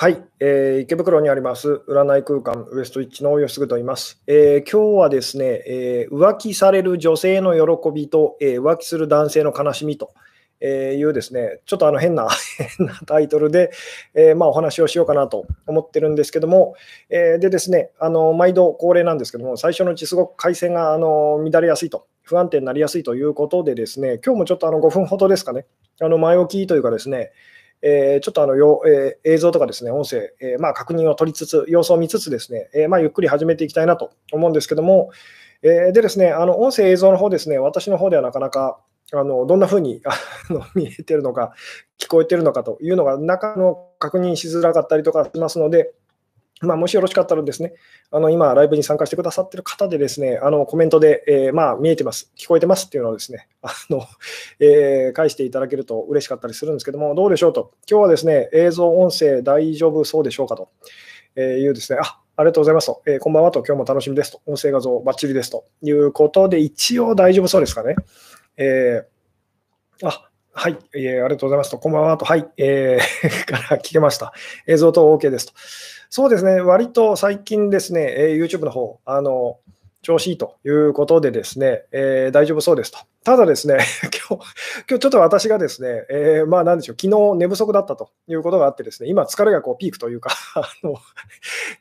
はい、えー、池袋にあります占い空間ウエストイッチの吉嗣と言います、えー、今日はですね、えー、浮気される女性の喜びと、え浮気する男性の悲しみというですね、ちょっとあの変な 変なタイトルで、えまあ、お話をしようかなと思ってるんですけども、えでですね、あの毎度恒例なんですけども、最初のうちすごく回線があの乱れやすいと、不安定になりやすいということでですね、今日もちょっとあの5分ほどですかね、あの前置きというかですね、えー、ちょっとあのよ、えー、映像とかですね、音声、えー、まあ、確認を取りつつ、様子を見つつですね、えまあ、ゆっくり始めていきたいなと思うんですけども、えでですね、あの音声、映像の方ですね、私の方ではなかなかあのどんな風にあの 見えてるのか、聞こえてるのかというのが、中の確認しづらかったりとかしますので、まあ、もしよろしかったらですね、あの今、ライブに参加してくださってる方でですね、あのコメントで、えー、まあ見えてます、聞こえてますっていうのをですね、あのえー、返していただけると嬉しかったりするんですけども、どうでしょうと、今日はですね、映像、音声大丈夫そうでしょうかとえいうですね、あありがとうございますと、えー、こんばんはと、今日も楽しみですと、音声画像バッチリですと。いうことで、一応大丈夫そうですかね。えー、あはい、えー、ありがとうございますと、こんばんはと、はい、えー、から聞けました。映像と OK ですと。そうですね、割と最近ですね、えー、YouTube の方、あの、調子いいということでですね、えー、大丈夫そうですと。ただですね、今日、今日ちょっと私がですね、えー、まあなんでしょう、昨日寝不足だったということがあってですね、今疲れがこうピークというか あの、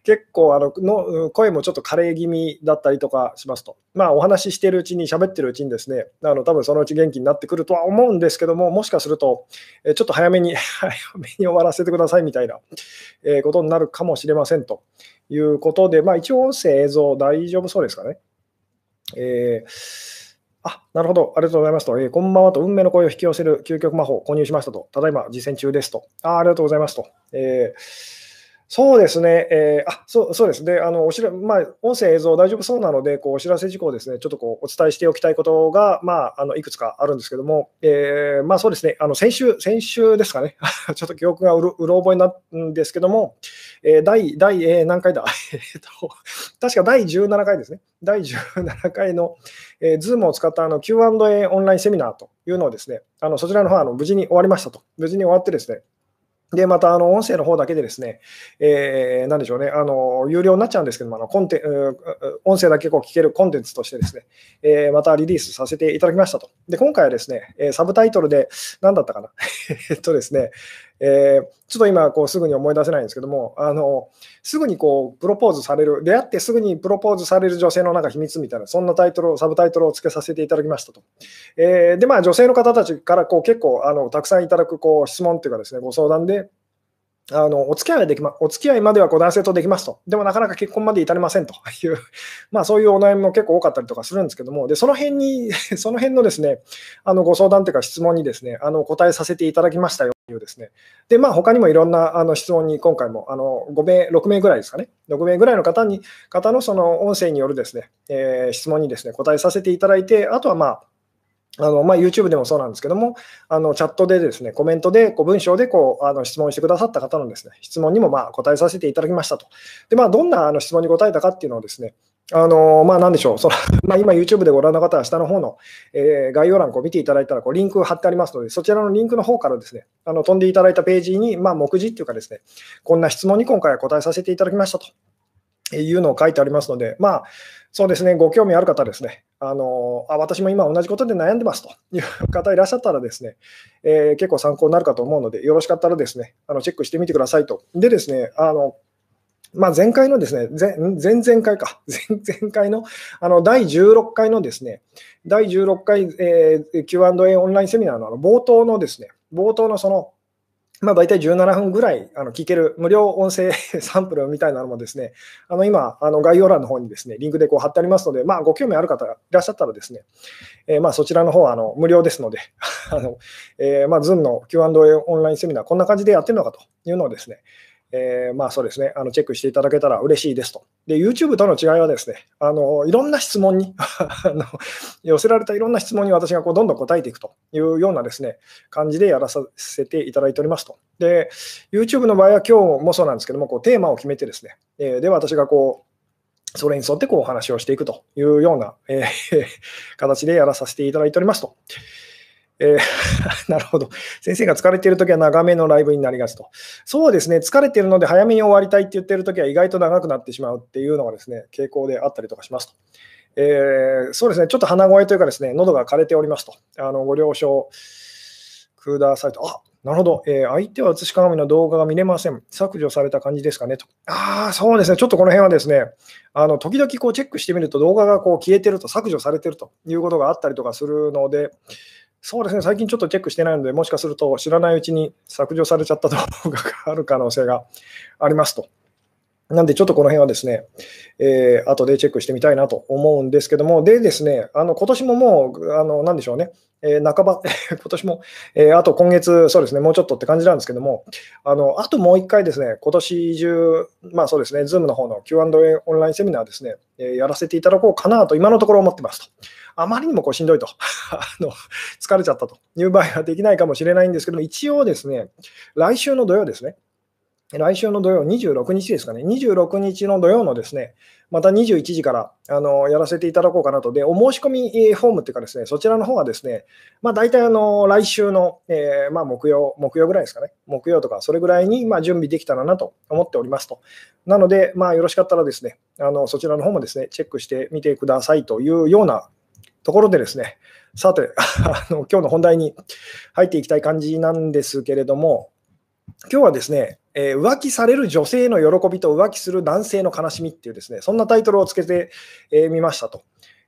結構あのの声もちょっと枯れ気味だったりとかしますと。まあお話ししてるうちに、喋ってるうちにですね、あの多分そのうち元気になってくるとは思うんですけども、もしかすると、えちょっと早めに、早めに終わらせてくださいみたいな、えことになるかもしれませんと。いうことで、まあ、一応音声、映像大丈夫そうですかね。えー、あ、なるほど。ありがとうございますと。えー、こんばんはと、運命の声を引き寄せる究極魔法を購入しましたと。ただいま実践中ですと。あありがとうございますと。えーそうですね、えー、あそうそうです。であのおしら、まあ、音声、映像大丈夫そうなので、こうお知らせ事項ですね、ちょっとこうお伝えしておきたいことが、まあ、あのいくつかあるんですけども、えー、まあ、そうですね、あの先週、先週ですかね、ちょっと記憶がうろうろ覚えなんですけども、えー、第第、えー、何回だ、えーと、確か第17回ですね、第17回の、えー、Zoom を使ったあの Q&A オンラインセミナーというのをですね、あのそちらの方あの無事に終わりましたと、無事に終わってですね、で、また、あの、音声の方だけでですね、えー、なんでしょうね、あの、有料になっちゃうんですけども、あの、コンテ音声だけこう聞けるコンテンツとしてですね、えー、またリリースさせていただきましたと。で、今回はですね、サブタイトルで、何だったかな えっとですね、えー、ちょっと今こうすぐに思い出せないんですけども、あのすぐにこうプロポーズされる、出会ってすぐにプロポーズされる女性のなんか秘密みたいな、そんなタイトルを、サブタイトルをつけさせていただきましたと。えー、で、まあ、女性の方たちからこう結構あのたくさんいただくこう質問っていうかですね、ご相談で、あのお付き合いできま、お付き合いまではこう男性とできますと。でもなかなか結婚まで至りませんという、まあそういうお悩みも結構多かったりとかするんですけども、で、その辺に、その辺のですね、あのご相談というか質問にですね、あの答えさせていただきましたよいうですね。で、まあ他にもいろんなあの質問に今回もあの5名、6名ぐらいですかね、6名ぐらいの方に、方のその音声によるですね、えー、質問にですね、答えさせていただいて、あとはまあ、あのまあ、YouTube でもそうなんですけども、あのチャットでですね、コメントで、こう文章でこうあの質問してくださった方のですね質問にもまあ答えさせていただきましたと。で、まあ、どんなあの質問に答えたかっていうのをですね、あのまあ、なんでしょう、その まあ、今、YouTube でご覧の方は下の方の、えー、概要欄を見ていただいたらこうリンク貼ってありますので、そちらのリンクの方からですねあの飛んでいただいたページに、まあ、目次っていうかですね、こんな質問に今回は答えさせていただきましたと。いうのを書いてありますので、まあ、そうですね、ご興味ある方ですね、あのあ私も今同じことで悩んでますという方いらっしゃったらですね、えー、結構参考になるかと思うので、よろしかったらですね、あのチェックしてみてくださいと。でですね、あのまあ、前回のですね、前前々回か、前々回のあの第16回のですね、第16回、えー、Q&A オンラインセミナーのあの冒頭のですね、冒頭のそのまあ、大体17分ぐらいあの聞ける無料音声 サンプルみたいなのもですね、あの今、あの概要欄の方にですね、リンクでこう貼ってありますので、まあ、ご興味ある方がいらっしゃったらですね、えー、まあそちらの方はあの無料ですので、あのえー、まあ Zoom の Q&A オンラインセミナー、こんな感じでやってるのかというのをですね、えー、まあそうですね、あのチェックしていただけたら嬉しいですと。で、YouTube との違いはですね、あのいろんな質問に あの、寄せられたいろんな質問に私がこうどんどん答えていくというようなですね、感じでやらさせていただいておりますと。で、YouTube の場合は今日もそうなんですけども、こうテーマを決めてですね、えー、で、私がこう、それに沿ってこうお話をしていくというような、えー、形でやらさせていただいておりますと。えー なるほど。先生が疲れているときは長めのライブになりがちと。そうですね、疲れているので早めに終わりたいって言ってるときは意外と長くなってしまうっていうのがですね、傾向であったりとかしますと。えーそうですね、ちょっと鼻声というかですね、喉が枯れておりますと。あのご了承くださいと。あなるほど、えー相手は映し鏡の動画が見れません。削除された感じですかねと。ああ、そうですね、ちょっとこの辺はですね、あの時々こうチェックしてみると動画がこう消えてると、削除されてるということがあったりとかするので、そうですね、最近ちょっとチェックしてないので、もしかすると知らないうちに削除されちゃった動画がある可能性がありますと。なんで、ちょっとこの辺はですね、えー後でチェックしてみたいなと思うんですけども、でですね、あの今年ももう、あのなんでしょうね、えー半ば、今年も、えーあと今月、そうですね、もうちょっとって感じなんですけども、あのあともう一回ですね、今年中、まあそうですね、Zoom の方の Q&A オンラインセミナーですね、えーやらせていただこうかなと、今のところ思ってますと。あまりにもこうしんどいと あの、疲れちゃったという場合はできないかもしれないんですけども、一応ですね、来週の土曜ですね、来週の土曜、26日ですかね、26日の土曜のですね、また21時からあのやらせていただこうかなと。で、お申し込みフォームっていうかですね、そちらの方はですね、まあ大体あの来週の、えーまあ木曜、木曜ぐらいですかね、木曜とかそれぐらいにまあ準備できたらなと思っておりますと。なので、まあよろしかったらですね、あのそちらの方もですね、チェックしてみてくださいというようなところでですね、さて、あの今日の本題に入っていきたい感じなんですけれども、今日はですね、えー浮気される女性の喜びと浮気する男性の悲しみっていうですね、そんなタイトルをつけてみ、えーましたと。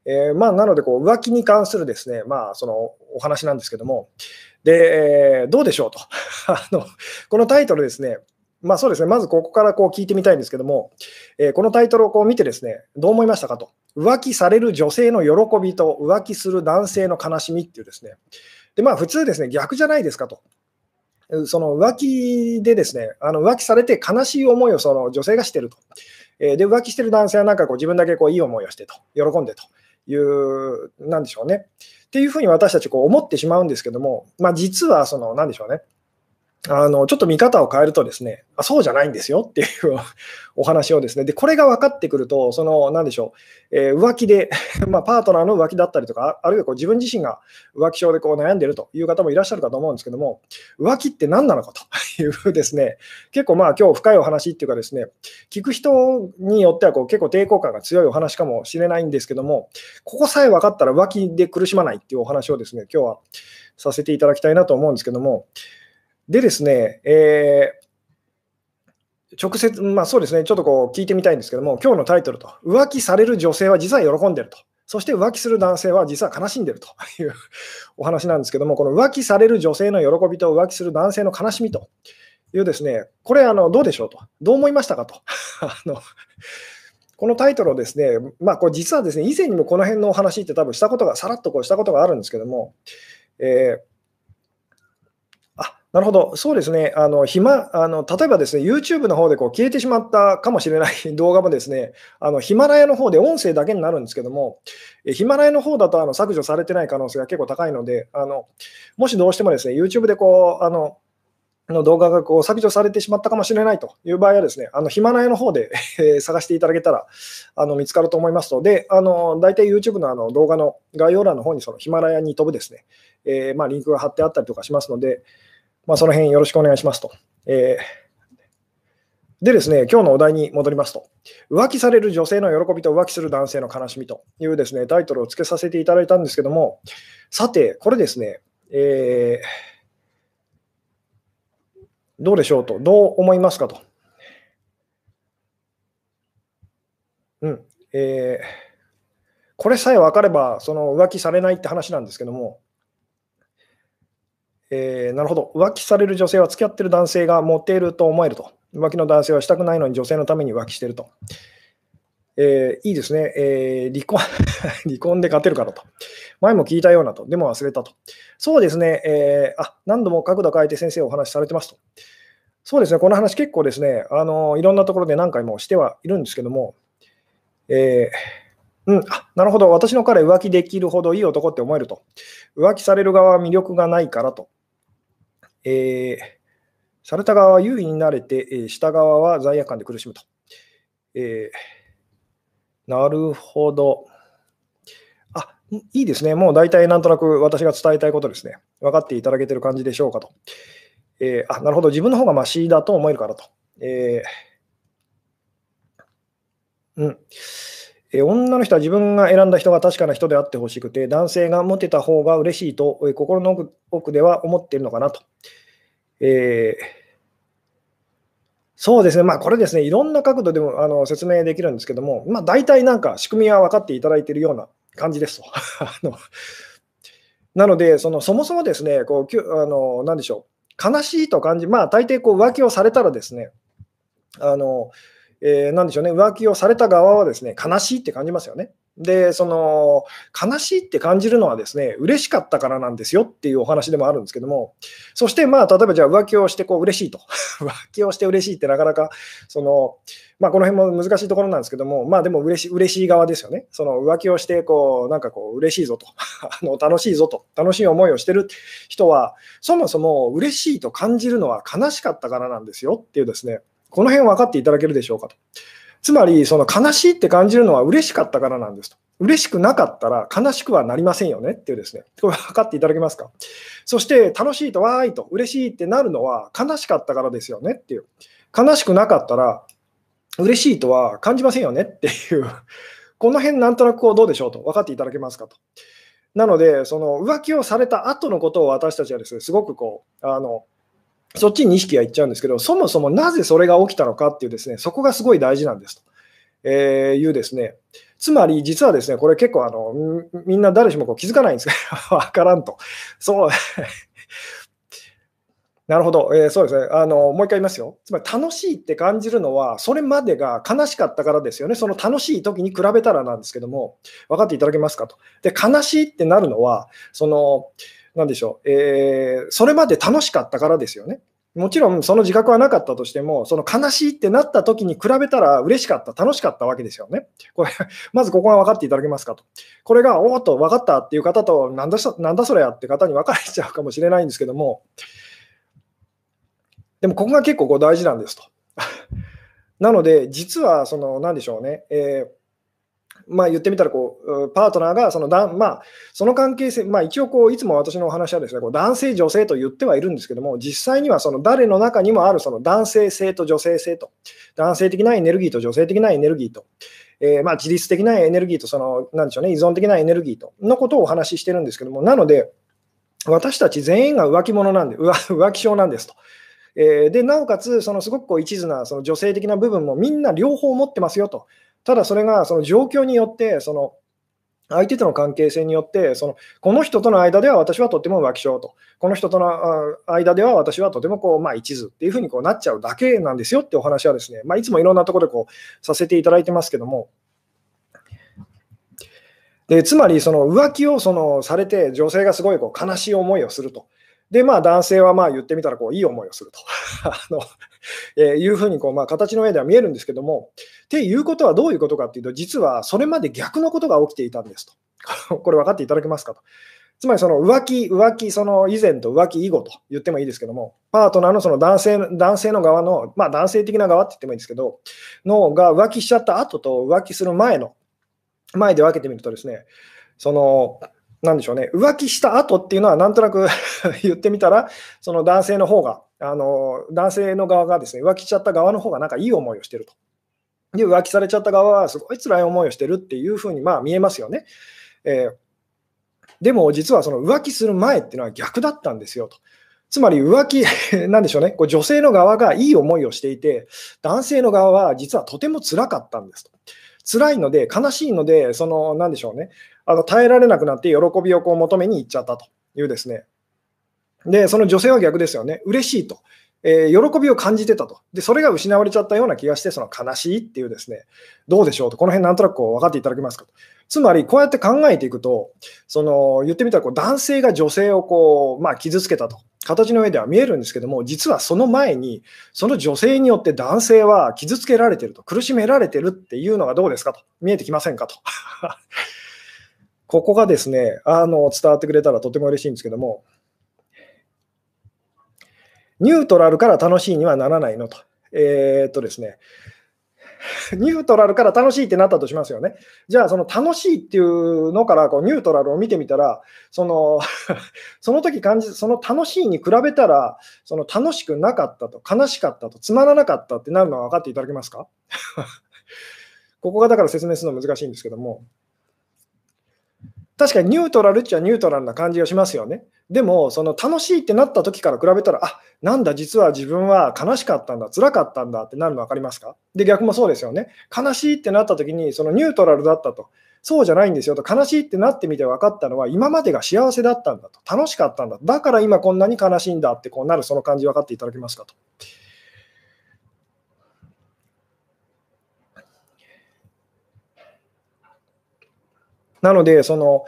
えーまあ、なのでこう、浮気に関するですね、まあ、そのお話なんですけども、で、えーどうでしょうと。あのこのタイトルですね、まあそうですね、まずここからこう聞いてみたいんですけども、えーこのタイトルをこう見てですね、どう思いましたかと。浮気される女性の喜びと浮気する男性の悲しみっていうですね、でまあ普通ですね、逆じゃないですかと。その浮気でですね、あの浮気されて悲しい思いをその女性がしてると。えで、浮気してる男性はなんかこう自分だけこういい思いをしてと、喜んでという、なんでしょうね。っていうふうに私たちこう思ってしまうんですけども、まあ、実はその、なんでしょうね。あのちょっと見方を変えるとですね、あそうじゃないんですよっていう お話をですね、でこれが分かってくると、そのなんでしょう、えー浮気で、まあ、パートナーの浮気だったりとか、あるいはこう自分自身が浮気症でこう悩んでるという方もいらっしゃるかと思うんですけども、浮気って何なのかというですね、結構まあ今日深いお話っていうかですね、聞く人によってはこう結構抵抗感が強いお話かもしれないんですけども、ここさえ分かったら浮気で苦しまないっていうお話をですね、今日はさせていただきたいなと思うんですけども、でですね、えー直接、まあそうですね、ちょっとこう聞いてみたいんですけども、今日のタイトルと、浮気される女性は実は喜んでると、そして浮気する男性は実は悲しんでると。いうお話なんですけども、この浮気される女性の喜びと浮気する男性の悲しみと。いうですね、これあの、どうでしょうと、どう思いましたかと。あのこのタイトルをですね、まあ、これ実はですね、以前にもこの辺のお話って多分したことが、さらっとこうしたことがあるんですけども、えーなるほど、そうですね、あの暇あの例えばですね、YouTube の方でこう消えてしまったかもしれない 動画もですね、あのヒマラヤの方で音声だけになるんですけども、えヒマラヤの方だとあの削除されてない可能性が結構高いので、あのもしどうしてもですね、YouTube でこうあのの動画がこう削除されてしまったかもしれないという場合はですね、あのヒマラヤの方で探していただけたらあの見つかると思いますので、あの大体 YouTube のあの動画の概要欄の方にそのヒマラヤに飛ぶですね、えーまあ、リンクが貼ってあったりとかしますので、まあ、その辺よろしくお願いしますと。えーでですね、今日のお題に戻りますと、浮気される女性の喜びと浮気する男性の悲しみというですね、タイトルを付けさせていただいたんですけども、さて、これですね、えーどうでしょうと、どう思いますかと。うん。えーこれさえ分かれば、その浮気されないって話なんですけども、えーなるほど、浮気される女性は付き合ってる男性がモテると思えると。浮気の男性はしたくないのに女性のために浮気してると。えーいいですね、えー離婚 離婚で勝てるからと。前も聞いたようなと。でも忘れたと。そうですね、えあ何度も角度変えて先生お話しされてますと。そうですね、この話結構ですね、あのいろんなところで何回もしてはいるんですけども、えーうん、あなるほど、私の彼浮気できるほどいい男って思えると。浮気される側は魅力がないからと。えーされた側は優位になれて、えーした側は罪悪感で苦しむと。えーなるほど。あいいですね。もう大体なんとなく私が伝えたいことですね。分かっていただけてる感じでしょうかと。えー、あ、なるほど。自分の方がマシだと思えるからと。えー、うん。え女の人は自分が選んだ人が確かな人であってほしくて、男性がモテた方が嬉しいと、え心の奥奥では思っているのかなと。えーそうですね、まあ、これですね、いろんな角度でもあの説明できるんですけども、まあ、大体なんか仕組みは分かっていただいているような感じですと。あのなので、そのそもそもですね、こうあのなんでしょう、悲しいと感じ、まあ、大抵こう浮気をされたらですね、あのえー、なんでしょうね、浮気をされた側はですね、悲しいって感じますよね。で、その、悲しいって感じるのはですね、嬉しかったからなんですよっていうお話でもあるんですけども、そしてまあ、例えばじゃあ浮気をしてこう嬉しいと。浮気をして嬉しいってなかなか、その、まあ、この辺も難しいところなんですけども、まあでも嬉し嬉しい側ですよね。その浮気をして、こう、なんかこう、嬉しいぞと、あの楽しいぞと、楽しい思いをしてる人は、そもそも嬉しいと感じるのは悲しかったからなんですよっていうですね、この辺分かっていただけるでしょうかと。つまり、その悲しいって感じるのは嬉しかったからなんですと。嬉しくなかったら悲しくはなりませんよねっていうですね、これ分かっていただけますか？そして楽しいとわーいと嬉しいってなるのは悲しかったからですよねっていう。悲しくなかったら嬉しいとは感じませんよねっていう。この辺なんとなくこうどうでしょうと分かっていただけますかと。なので、その浮気をされた後のことを私たちはですね、すごくこう、あの、そっちに意識がいっちゃうんですけど、そもそもなぜそれが起きたのかっていうですね、そこがすごい大事なんですと、えいうですね、つまり実はですね、これ結構あの、みんな誰しもこう気づかないんですけど、わからんと。そう。なるほど、えー、そうですねあの。もう一回言いますよ。つまり楽しいって感じるのは、それまでが悲しかったからですよね。その楽しい時に比べたらなんですけども、分かっていただけますかと。で、悲しいってなるのは、その、なんでしょう、えー、それまで楽しかったからですよね。もちろんその自覚はなかったとしても、その悲しいってなった時に比べたら嬉しかった、楽しかったわけですよね。これ、まずここが分かっていただけますかと。これが、おっと、分かったっていう方と、なんだなんだそれやって方に分かれちゃうかもしれないんですけども、でもここが結構こう大事なんですと。なので、実は、その、なんでしょうね、えーまあ、言ってみたらこう、パートナーがそのだ、まあ、その関係性、まあ、一応こう、いつも私のお話はですねこう男性、女性と言ってはいるんですけども、実際にはその誰の中にもあるその男性性と女性性と、男性的なエネルギーと女性的なエネルギーと、えー、まあ自律的なエネルギーとその、なんでしょうね、依存的なエネルギーとのことをお話ししてるんですけども、なので、私たち全員が浮気者なんで、浮気症なんですと。えー、でなおかつ、そのすごくこう一途なその女性的な部分もみんな両方持ってますよと。ただそれがその状況によって、その相手との関係性によって、そのこの人との間では私はとても浮気症と、この人との間では私はとてもこう、まあ、一途っていうふうにこうなっちゃうだけなんですよってお話はですね、まあ、いつもいろんなところでこうさせていただいてますけども、でつまりその浮気をそのされて、女性がすごいこう悲しい思いをすると。で、まあ、男性はまあ言ってみたらこういい思いをすると あの、えー、いうふうにこう、まあ、形の上では見えるんですけども、っていうことはどういうことかっていうと、実はそれまで逆のことが起きていたんですと。これ分かっていただけますかと。つまりその浮気、浮気その以前と浮気以後と言ってもいいですけども、パートナーのその男性男性の側の、まあ男性的な側って言ってもいいんですけど、のが浮気しちゃった後と浮気する前の、前で分けてみるとですね、そのなんでしょうね、浮気した後っていうのは、なんとなく 言ってみたら、その男性の方が、あの男性の側がですね、浮気しちゃった側の方がなんかいい思いをしてると。で、浮気されちゃった側はすごい辛い思いをしてるっていうふうにまあ見えますよね。えー、でも実はその浮気する前っていうのは逆だったんですよと。つまり浮気、なんでしょうね、こう女性の側がいい思いをしていて、男性の側は実はとても辛かったんですと。辛いので、悲しいので、その、なんでしょうね、あの耐えられなくなって喜びをこう求めに行っちゃったというですね。で、その女性は逆ですよね。嬉しいと。えー、喜びを感じてたと。で、それが失われちゃったような気がして、その悲しいっていうですね、どうでしょうと、この辺なんとなくこう分かっていただけますかと。つまり、こうやって考えていくと、その言ってみたらこう男性が女性をこう、まあ、傷つけたと。形の上では見えるんですけども、実はその前に、その女性によって男性は傷つけられてると、苦しめられてるっていうのがどうですかと、見えてきませんかと。ここがですね、あの伝わってくれたらとても嬉しいんですけども、ニュートラルから楽しいにはならないのと。えー、っとですね、ニュートラルから楽しいってなったとしますよね。じゃあ、その楽しいっていうのからこうニュートラルを見てみたら、その その時感じ、その楽しいに比べたら、その楽しくなかったと、悲しかったと、つまらなかったってなるのは分かっていただけますか？ここがだから説明するの難しいんですけども。確かにニュートラルっちゃニュートラルな感じがしますよね。でも、その楽しいってなった時から比べたら、あなんだ、実は自分は悲しかったんだ、辛かったんだってなるの分かりますか？で、逆もそうですよね。悲しいってなった時に、そのニュートラルだったと。そうじゃないんですよと、悲しいってなってみて分かったのは、今までが幸せだったんだと、楽しかったんだ、だから今こんなに悲しいんだってこうなる、その感じ分かっていただけますかと。なので、その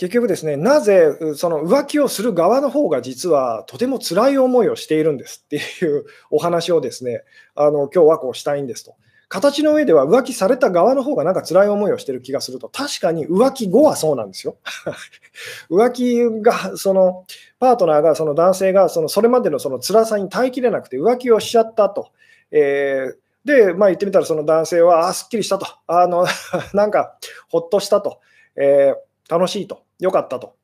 結局ですね、なぜその浮気をする側の方が実はとても辛い思いをしているんですっていうお話をですね、あの今日はこうしたいんですと。形の上では浮気された側の方がなんか辛い思いをしてる気がすると、確かに浮気後はそうなんですよ。浮気が、そのパートナーが、その男性がそのそれまでのその辛さに耐えきれなくて浮気をしちゃったと。えーで、まあ、言ってみたら、その男性は、あ、すっきりしたと、あの なんか、ほっとしたと、えー、楽しいと、よかったと。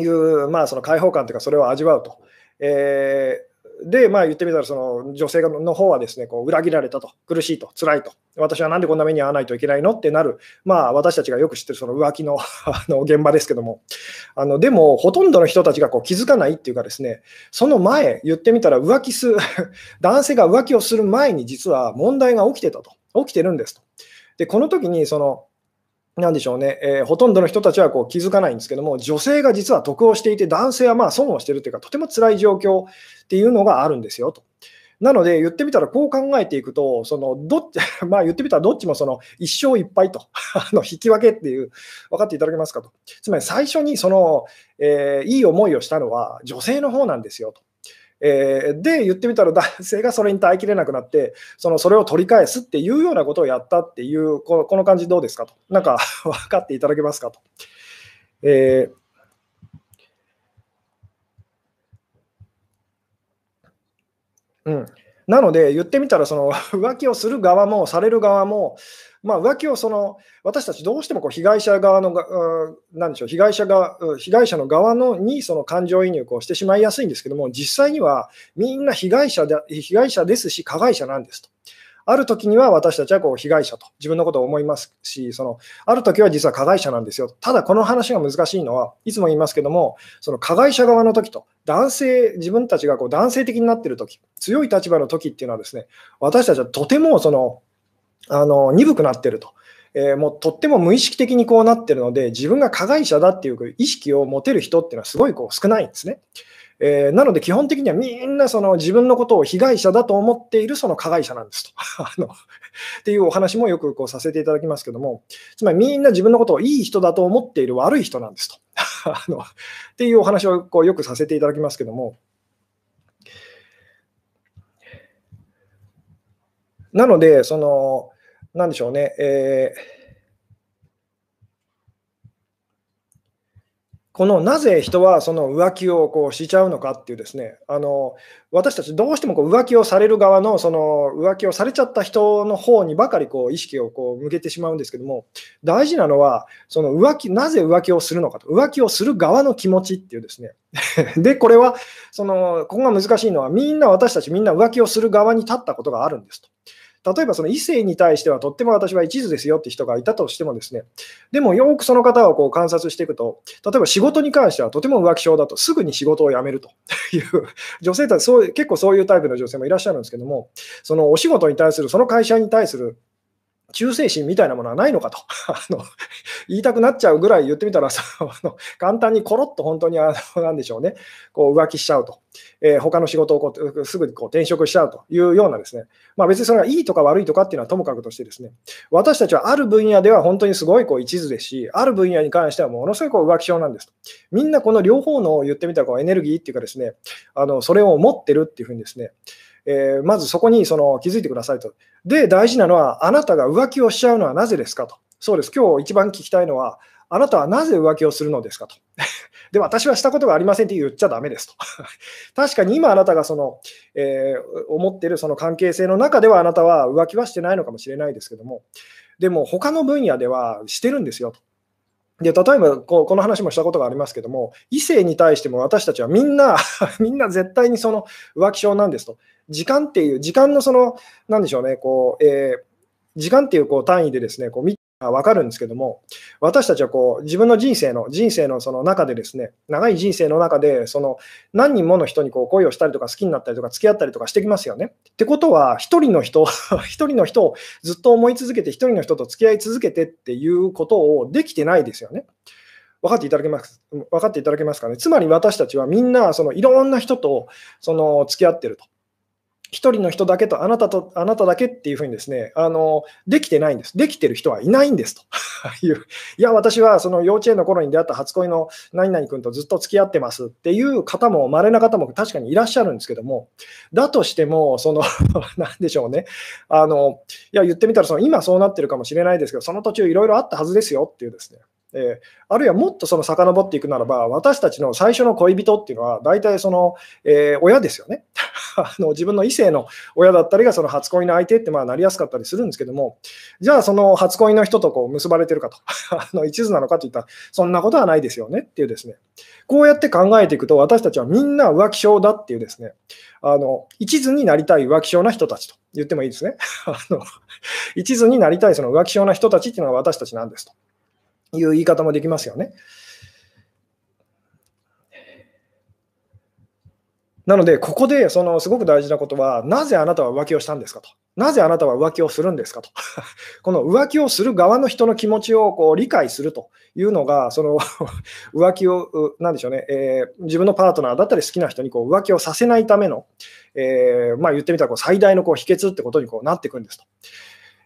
いう、まあ、その解放感というか、それを味わうと。えー、で、まあ、言ってみたら、その女性の方はですね、こう裏切られたと、苦しいと、辛いと、私はなんでこんな目に遭わないといけないのってなる、まあ、私たちがよく知ってるその浮気の あの現場ですけども、あのでも、ほとんどの人たちがこう気づかないっていうかですね、その前、言ってみたら浮気する、男性が浮気をする前に実は問題が起きてたと、起きてるんですと。で、この時にそのなんでしょうね、えー、ほとんどの人たちはこう気づかないんですけども、女性が実は得をしていて、男性はまあ損をしているというか、とても辛い状況っていうのがあるんですよと。なので、言ってみたらこう考えていくと、そのどっち まあ言ってみたらどっちもその一勝一敗と あの引き分けっていう、分かっていただけますかと。つまり最初にその、えー、いい思いをしたのは女性の方なんですよと。えー、で、言ってみたら男性がそれに耐えきれなくなって、そのそれを取り返すっていうようなことをやったっていう、このこの感じどうですかと。なんか 分かっていただけますかと。えーうん、なので、言ってみたら、その 浮気をする側もされる側も、まあ、浮気をその私たちどうしてもこう被害者側のなんでしょう被害者が被害者の側のにその感情移入をしてしまいやすいんですけども実際にはみんな被害者で被害者ですし加害者なんですと。ある時には私たちはこう被害者と自分のことを思いますし、そのある時は実は加害者なんですよ。ただこの話が難しいのは、いつも言いますけども、その加害者側の時と、男性、自分たちがこう男性的になっている時、強い立場の時っていうのはですね、私たちはとてもそのあの鈍くなってると。えー、もうとっても無意識的にこうなってるので、自分が加害者だっていう意識を持てる人っていうのはすごいこう少ないんですね。えー、なので基本的にはみんなその自分のことを被害者だと思っているその加害者なんですと。あのっていうお話もよくこうさせていただきますけども、つまりみんな自分のことをいい人だと思っている悪い人なんですと。あのっていうお話をこうよくさせていただきますけども、なので、その、なんでしょうね、えーこのなぜ人はその浮気をこうしちゃうのかっていうですね、あの私たちどうしてもこう浮気をされる側のその浮気をされちゃった人の方にばかりこう意識をこう向けてしまうんですけども、大事なのはその浮気なぜ浮気をするのかと、浮気をする側の気持ちっていうですね。で、これはそのここが難しいのは、みんな私たちみんな浮気をする側に立ったことがあるんですと。例えばその異性に対してはとっても私は一途ですよって人がいたとしてもですね、でもよくその方をこう観察していくと、例えば仕事に関してはとても浮気症だとすぐに仕事を辞めると。いう女性たちそう、結構そういうタイプの女性もいらっしゃるんですけども、そのお仕事に対する、その会社に対する忠誠心みたいなものはないのかと。あの言いたくなっちゃうぐらい言ってみたらあの簡単にコロッと本当にあの なんでしょうね。こう浮気しちゃうと、えー、他の仕事をこうすぐにこう転職しちゃうというようなですね、まあ、別にそれがいいとか悪いとかっていうのはともかくとしてですね。私たちはある分野では本当にすごいこう一途ですしある分野に関してはものすごいこう浮気症なんですと。みんなこの両方の言ってみたらこうエネルギーっていうかですねあのそれを持ってるっていうふうにですねえー、まずそこにその気づいてくださいと。で、大事なのは、あなたが浮気をしちゃうのはなぜですかと。そうです。今日一番聞きたいのは、あなたはなぜ浮気をするのですかと。で、私はしたことがありませんって言っちゃだめですと。確かに今あなたがその、えー、思っているその関係性の中ではあなたは浮気はしてないのかもしれないですけども、でも他の分野ではしてるんですよと。で例えばここの話もしたことがありますけども、異性に対しても私たちはみんな みんな絶対にその浮気症なんですと。時間っていう、時間のその、なんでしょうね、こう、えー、時間っていうこう単位でですね、こう分かるんですけども、私たちはこう自分の人生の、人生のその中でですね、長い人生の中で、その何人もの人にこう恋をしたりとか好きになったりとか付き合ったりとかしてきますよね。ってことは、一人の人、一人の人をずっと思い続けて、一人の人と付き合い続けてっていうことをできてないですよね。分かっていただけます？分かっていただけますかね？つまり私たちはみんなそのいろんな人とその付き合ってると。一人の人だけとあなたとあなただけっていうふうにですね、あのできてないんです。できてる人はいないんですと いう。いや、私はその幼稚園の頃に出会った初恋の何々君とずっと付き合ってますっていう方も、稀な方も確かにいらっしゃるんですけども、だとしても、その、なんでしょうね。あの、いや、言ってみたらその、今そうなってるかもしれないですけど、その途中いろいろあったはずですよっていうですね。えー、あるいはもっとその遡っていくならば、私たちの最初の恋人っていうのは、大体その、えー、親ですよねあの。自分の異性の親だったりがその初恋の相手ってまあなりやすかったりするんですけども、じゃあその初恋の人とこう結ばれてるかと、あの一途なのかといったら、そんなことはないですよねっていうですね、こうやって考えていくと、私たちはみんな浮気症だっていうですね、あの一途になりたい浮気症な人たちと言ってもいいですね。あの一途になりたいその浮気症な人たちっていうのが私たちなんですと。いう言い方もできますよね。なので、ここでそのすごく大事なことは、なぜあなたは浮気をしたんですかと。なぜあなたは浮気をするんですかと。この浮気をする側の人の気持ちをこう理解するというのが、その 浮気を、なんでしょうね、えー、自分のパートナーだったり好きな人にこう浮気をさせないための、えー、まあ、言ってみたらこう最大のこう秘訣ってことにこうなっていくんですと。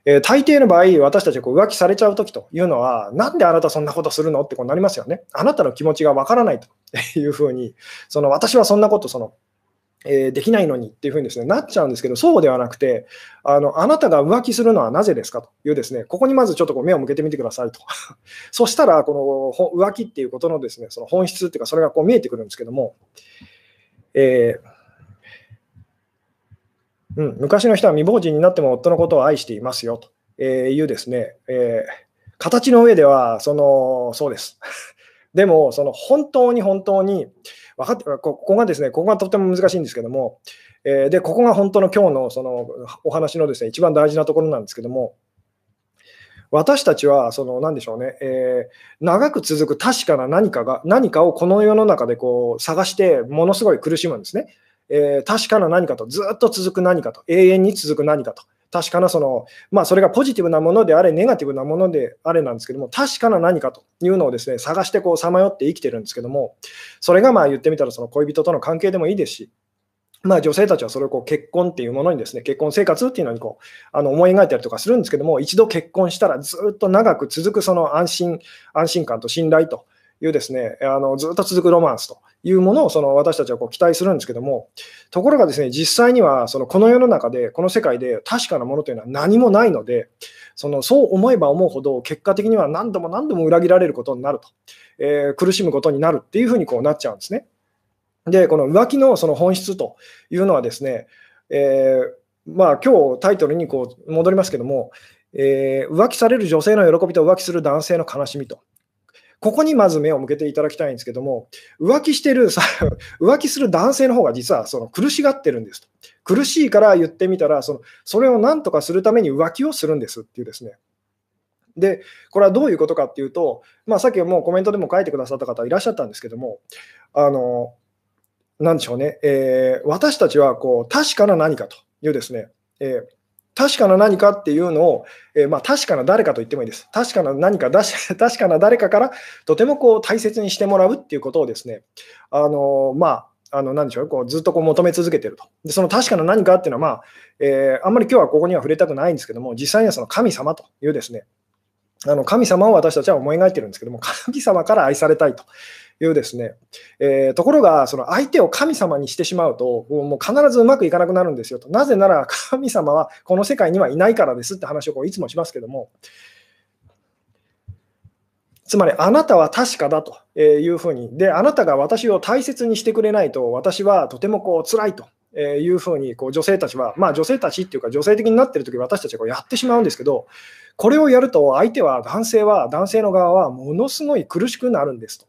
えー、大抵の場合、私たちこう浮気されちゃうときというのは、なんであなたそんなことするのってこうなりますよね。あなたの気持ちがわからないというふうに、その私はそんなことその、えー、できないのにっていうふうにです、ね、なっちゃうんですけど、そうではなくてあの、あなたが浮気するのはなぜですかというですね、ここにまずちょっとこう目を向けてみてくださいと。そしたら、この浮気っていうことのですね、その本質っていうか、それがこう見えてくるんですけども、えーうん、昔の人は未亡人になっても夫のことを愛していますよというですね、えー、形の上ではそのそうです。でも、その本当に本当に分かってここがですね、ここがとても難しいんですけども、えー、でここが本当の今日のそのお話のですね一番大事なところなんですけども、私たちは、その、なんでしょうね、えー、長く続く確かな何かが、何かをこの世の中でこう探して、ものすごい苦しむんですね。えー、確かな何かと、ずっと続く何かと、永遠に続く何かと。確かなその、まあ、それがポジティブなものであれ、ネガティブなものであれなんですけども、確かな何かというのをですね探してこうさまよって生きてるんですけども、それがまあ言ってみたら、その恋人との関係でもいいですし、まあ、女性たちはそれをこう結婚っていうものにですね、結婚生活っていうのにこうあの思い描いたりとかするんですけども、一度結婚したらずっと長く続くその安心、安心感と信頼というですね、あのずっと続くロマンスというものをその私たちはこう期待するんですけども、ところがですね、実際にはそのこの世の中で、この世界で確かなものというのは何もないので、そのそう思えば思うほど、結果的には何度も何度も裏切られることになると、えー、苦しむことになるっていうふうにこうなっちゃうんですね。で、この浮気のその本質というのはですね、えー、まあ今日タイトルにこう戻りますけども、えー、浮気される女性の喜びと浮気する男性の悲しみとここにまず目を向けていただきたいんですけども、浮気してる、浮気する男性の方が実はその苦しがってるんですと。苦しいから言ってみたら、そのそれを何とかするために浮気をするんですっていうですね。で、これはどういうことかっていうと、まあ、さっきもうコメントでも書いてくださった方いらっしゃったんですけども、あの、なでしょうね、えー、私たちはこう確かな何かというですね、えー確かな何かっていうのを、えー、まあ、確かな誰かと言ってもいいです。確かな何かだし、確かな誰かからとてもこう大切にしてもらうっていうことをですね、あのー、まあ、あの、なんでしょう、こうずっとこう求め続けてると。で、その確かな何かっていうのは、まあ、えー、あんまり今日はここには触れたくないんですけども、実際にはその神様というですね、あの神様を私たちは思い描いてるんですけども、神様から愛されたいというですね、えー、ところが、その相手を神様にしてしまうと、もう必ずうまくいかなくなるんですよと。なぜなら、神様はこの世界にはいないからですって話をこういつもしますけども、つまり、あなたは確かだというふうに、で、あなたが私を大切にしてくれないと、私はとてもこう辛いというふうにこう女性たちは、まあ、女性たちっていうか、女性的になってる時私たちはこうやってしまうんですけど、これをやると、相手は、男性は、男性の側はものすごい苦しくなるんですと。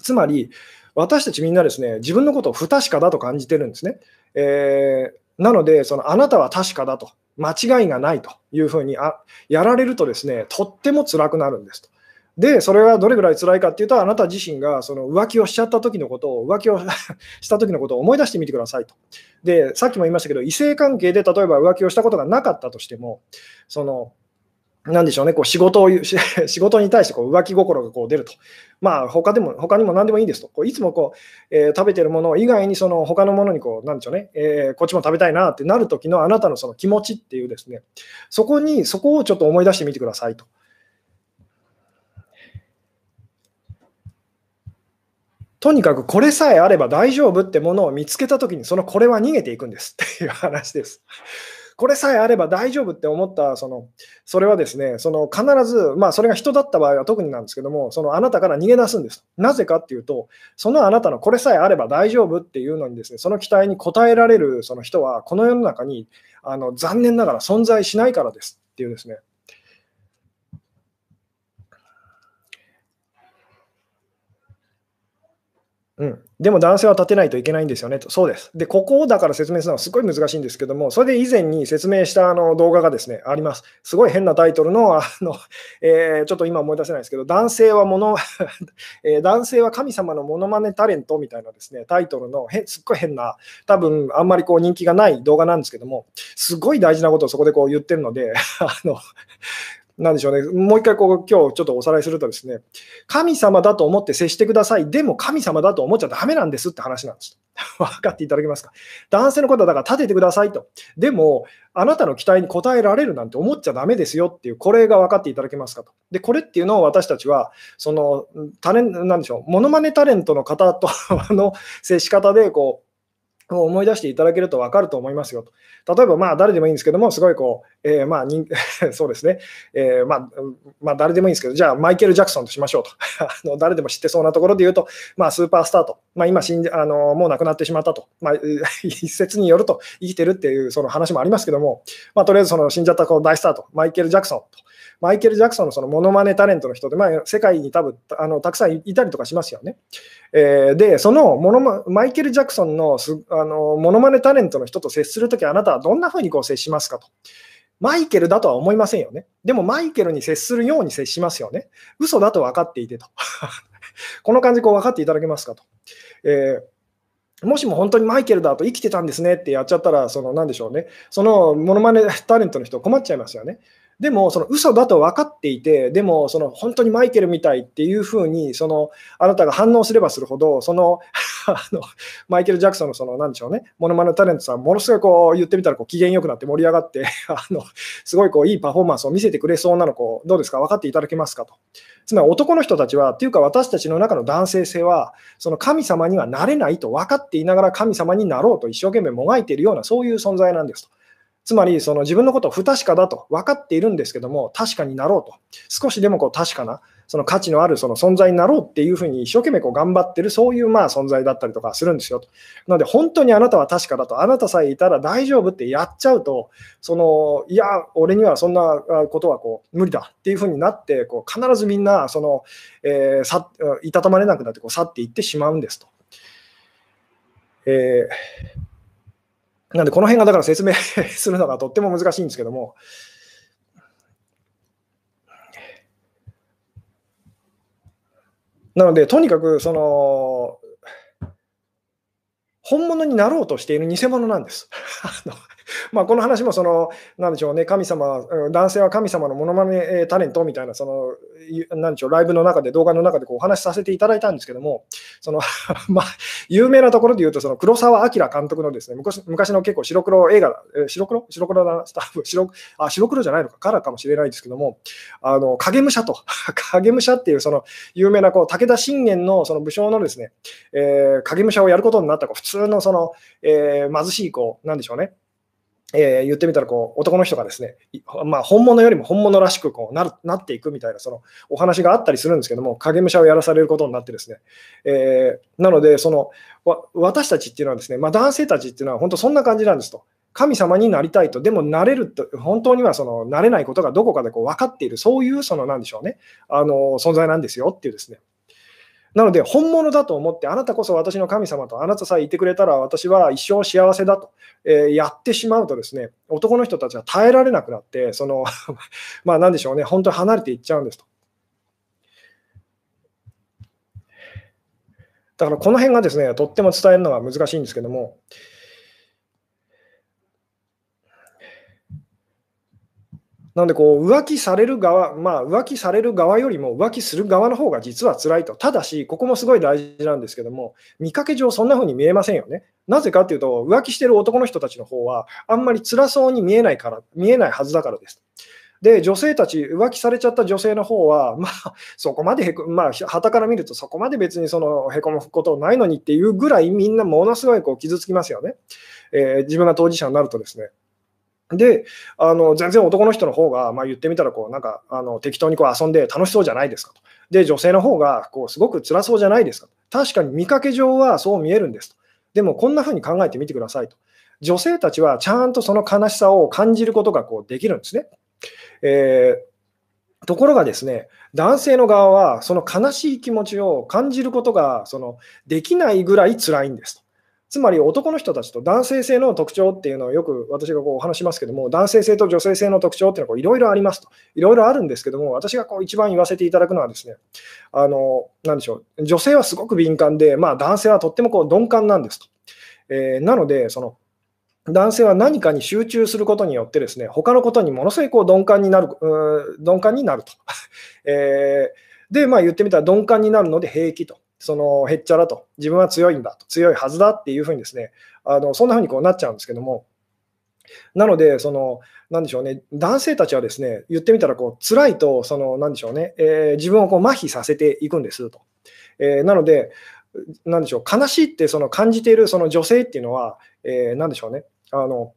つまり、私たちみんなですね、自分のことを不確かだと感じてるんですね。えー、なので、そのあなたは確かだと、間違いがないというふうにあやられるとですね、とっても辛くなるんですと。で、それはどれぐらい辛いかっていうと、あなた自身がその浮気をしちゃった時のことを、浮気を した時のことを思い出してみてくださいと。で、さっきも言いましたけど、異性関係で例えば浮気をしたことがなかったとしても、そのなんでしょうね、こう仕事を 仕事に対してこう浮気心がこう出ると。まあ、他でも、他にも何でもいいですと。こういつもこう、えー、食べてるもの以外に、その他のものにこう、なんでしょうね、えー、こっちも食べたいなってなるときのあなたのその気持ちっていうですね、そこに、そこをちょっと思い出してみてくださいと。とにかくこれさえあれば大丈夫ってものを見つけたときに、そのこれは逃げていくんですっていう話です。これさえあれば大丈夫って思ったその、それはですね、その必ず、まあ、それが人だった場合は特になんですけども、そのあなたから逃げ出すんです。なぜかっていうと、そのあなたのこれさえあれば大丈夫っていうのにですね、その期待に応えられるその人は、この世の中にあの残念ながら存在しないからですっていうですね、うん、でも男性は立てないといけないんですよねと。そうです。で、ここをだから説明するのはすごい難しいんですけども、それで以前に説明したあの動画がですね、あります。すごい変なタイトルの、あの えー、ちょっと今思い出せないですけど、男性はもの、え、男性は神様のモノマネタレントみたいなですね、タイトルのへすっごい変な、多分あんまりこう人気がない動画なんですけども、すごい大事なことをそこでこう言ってるので、あのなんでしょうね、もう一回こう今日ちょっとおさらいするとですね、神様だと思って接してください。でも神様だと思っちゃだめなんですって話なんです。分かっていただけますか？男性のことはだから立ててくださいと。でも、あなたの期待に応えられるなんて思っちゃだめですよっていう、これが分かっていただけますかと。で、これっていうのを私たちは、その、タレンなんでしょう、モノマネタレントの方と の接し方で、こう、思い出していただけると分かると思いますよと。例えば、まあ、誰でもいいんですけども、すごいこう、えー、まあ、そうですね、えー、まあ、まあ、誰でもいいんですけど、じゃあ、マイケル・ジャクソンとしましょうと。あの誰でも知ってそうなところで言うと、まあ、スーパースターと、まあ、今死んあの、もう亡くなってしまったと、まあ、一説によると、生きてるっていうその話もありますけども、まあ、とりあえずその死んじゃったこの大スターと、マイケル・ジャクソンと。マイケル・ジャクソンのそのモノマネタレントの人で、まあ、世界に多分あのたくさんいたりとかしますよね。えー、で、そのモノマイケル・ジャクソンのすあのモノマネタレントの人と接するとき、あなたはどんなふうにこう接しますかと。マイケルだとは思いませんよね。でもマイケルに接するように接しますよね。嘘だと分かっていてと。この感じこう分かっていただけますかと。えー、もしも本当にマイケルだと生きてたんですねってやっちゃったら、その何でしょうね、そのモノマネタレントの人困っちゃいますよね。でも、その嘘だと分かっていて、でも、その本当にマイケルみたいっていうふうに、そのあなたが反応すればするほど、その あのマイケル・ジャクソンのその、なんでしょうね、モノマネタレントさん、ものすごいこう言ってみたらこう機嫌よくなって盛り上がって あの、すごいこういいパフォーマンスを見せてくれそうなの、こうどうですか、分かっていただけますか？と。つまり男の人たちは、っていうか私たちの中の男性性は、その神様にはなれないと分かっていながら神様になろうと一生懸命もがいているような、そういう存在なんですと。つまり、その自分のことを不確かだと分かっているんですけども、確かになろうと。少しでもこう確かな、その価値のあるその存在になろうっていうふうに一生懸命こう頑張ってる、そういうまあ存在だったりとかするんですよと。なので、本当にあなたは確かだと、あなたさえいたら大丈夫ってやっちゃうと、そのいや、俺にはそんなことはこう無理だっていうふうになって、こう必ずみんなその、えー、さいたたまれなくなってこう去っていってしまうんですと。えーなんで、この辺がだから説明 するのがとっても難しいんですけども、なので、とにかく、その、本物になろうとしている偽物なんです。まあこの話もその、なんでしょうね、神様、男性は神様のものまねタレントみたいな、その、なんでしょう、ライブの中で、動画の中でこうお話しさせていただいたんですけども、その まあ、有名なところで言うと、その黒澤明監督のですね昔昔の結構白黒映画、え白黒？白黒だスタッフ白あ、白黒じゃないのか、カラーかもしれないですけども、あの影武者と、影武者っていうその有名なこう武田信玄のその武将のですね、えー、影武者をやることになった普通のその、えー、貧しいこう、なんでしょうね、えー、言ってみたらこう男の人がですね、まあ、本物よりも本物らしくこうなるなっていくみたいなそのお話があったりするんですけども、影武者をやらされることになってですね、えー、なのでその私たちっていうのはですね、まあ、男性たちっていうのは本当そんな感じなんですと。神様になりたいと、でもなれると、本当にはそのなれないことがどこかでこう分かっている、そういうそのなんでしょうね、あの存在なんですよっていうですね、なので、本物だと思って、あなたこそ私の神様と、あなたさえいてくれたら私は一生幸せだと、えー、やってしまうとですね、男の人たちは耐えられなくなって、その まあなんでしょうね、本当に離れていっちゃうんですと。だからこの辺がですね、とっても伝えるのが難しいんですけども、なのでこう浮気される側、まあ、浮気される側よりも浮気する側の方が実は辛いと。ただし、ここもすごい大事なんですけども、見かけ上そんな風に見えませんよね。なぜかっていうと、浮気してる男の人たちの方は、あんまり辛そうに見えないから、見えないはずだからです。で、女性たち、浮気されちゃった女性の方は、まあ、そこまでへこ、まあ、旗から見ると、そこまで別にそのへこむことないのにっていうぐらい、みんなものすごいこう傷つきますよね。えー、自分が当事者になるとですね。で、あの全然男の人の方が、まあ、言ってみたらこう、なんかあの適当にこう遊んで楽しそうじゃないですかと。で、女性の方がこうすごく辛そうじゃないですか。確かに見かけ上はそう見えるんですと。でも、こんな風に考えてみてくださいと。女性たちはちゃんとその悲しさを感じることがこうできるんですね。えー、ところがですね、男性の側はその悲しい気持ちを感じることがそのできないぐらい辛いんですと。つまり男の人たちと男性性の特徴っていうのをよく私がこうお話しますけども、男性性と女性性の特徴っていうのはいろいろありますと。いろいろあるんですけども、私がこう一番言わせていただくのはですね、あの、なんでしょう、女性はすごく敏感で、まあ男性はとってもこう鈍感なんですと。えー、なので、その、男性は何かに集中することによってですね、他のことにものすごいこう鈍感になる、鈍感になると。えー、で、まあ言ってみたら鈍感になるので平気と。そのへっちゃらと、自分は強いんだと、強いはずだっていうふうにですね、あのそんなふうにこうなっちゃうんですけども、なので、その、なんでしょうね、男性たちはですね、言ってみたら、こう、辛いと、その、なんでしょうね、えー、自分をこう麻痺させていくんですと。えー、なので、なんでしょう、悲しいってその感じているその女性っていうのは、えー、なんでしょうね、あの、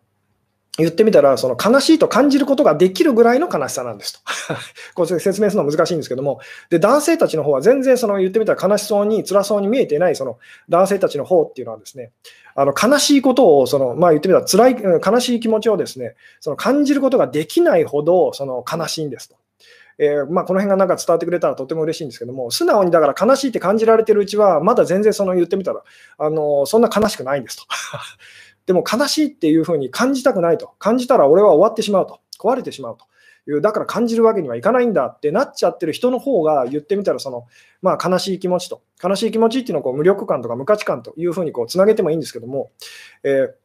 言ってみたら、その悲しいと感じることができるぐらいの悲しさなんですと。これ説明するのは難しいんですけども、で男性たちの方は全然その言ってみたら悲しそうに、辛そうに見えていないその男性たちの方っていうのはですね、あの悲しいことをその、まあ、言ってみたら辛い、悲しい気持ちをですね、その感じることができないほどその悲しいんですと。えー、まあ、この辺がなんか伝わってくれたらとても嬉しいんですけども、素直にだから悲しいって感じられてるうちは、まだ全然その言ってみたら、あのそんな悲しくないんですと。でも悲しいっていうふうに感じたくないと。感じたら俺は終わってしまうと。壊れてしまうと。いう、だから感じるわけにはいかないんだってなっちゃってる人の方が言ってみたらその、まあ、悲しい気持ちと、悲しい気持ちっていうのをこう無力感とか無価値観というふうにこうつなげてもいいんですけども、えー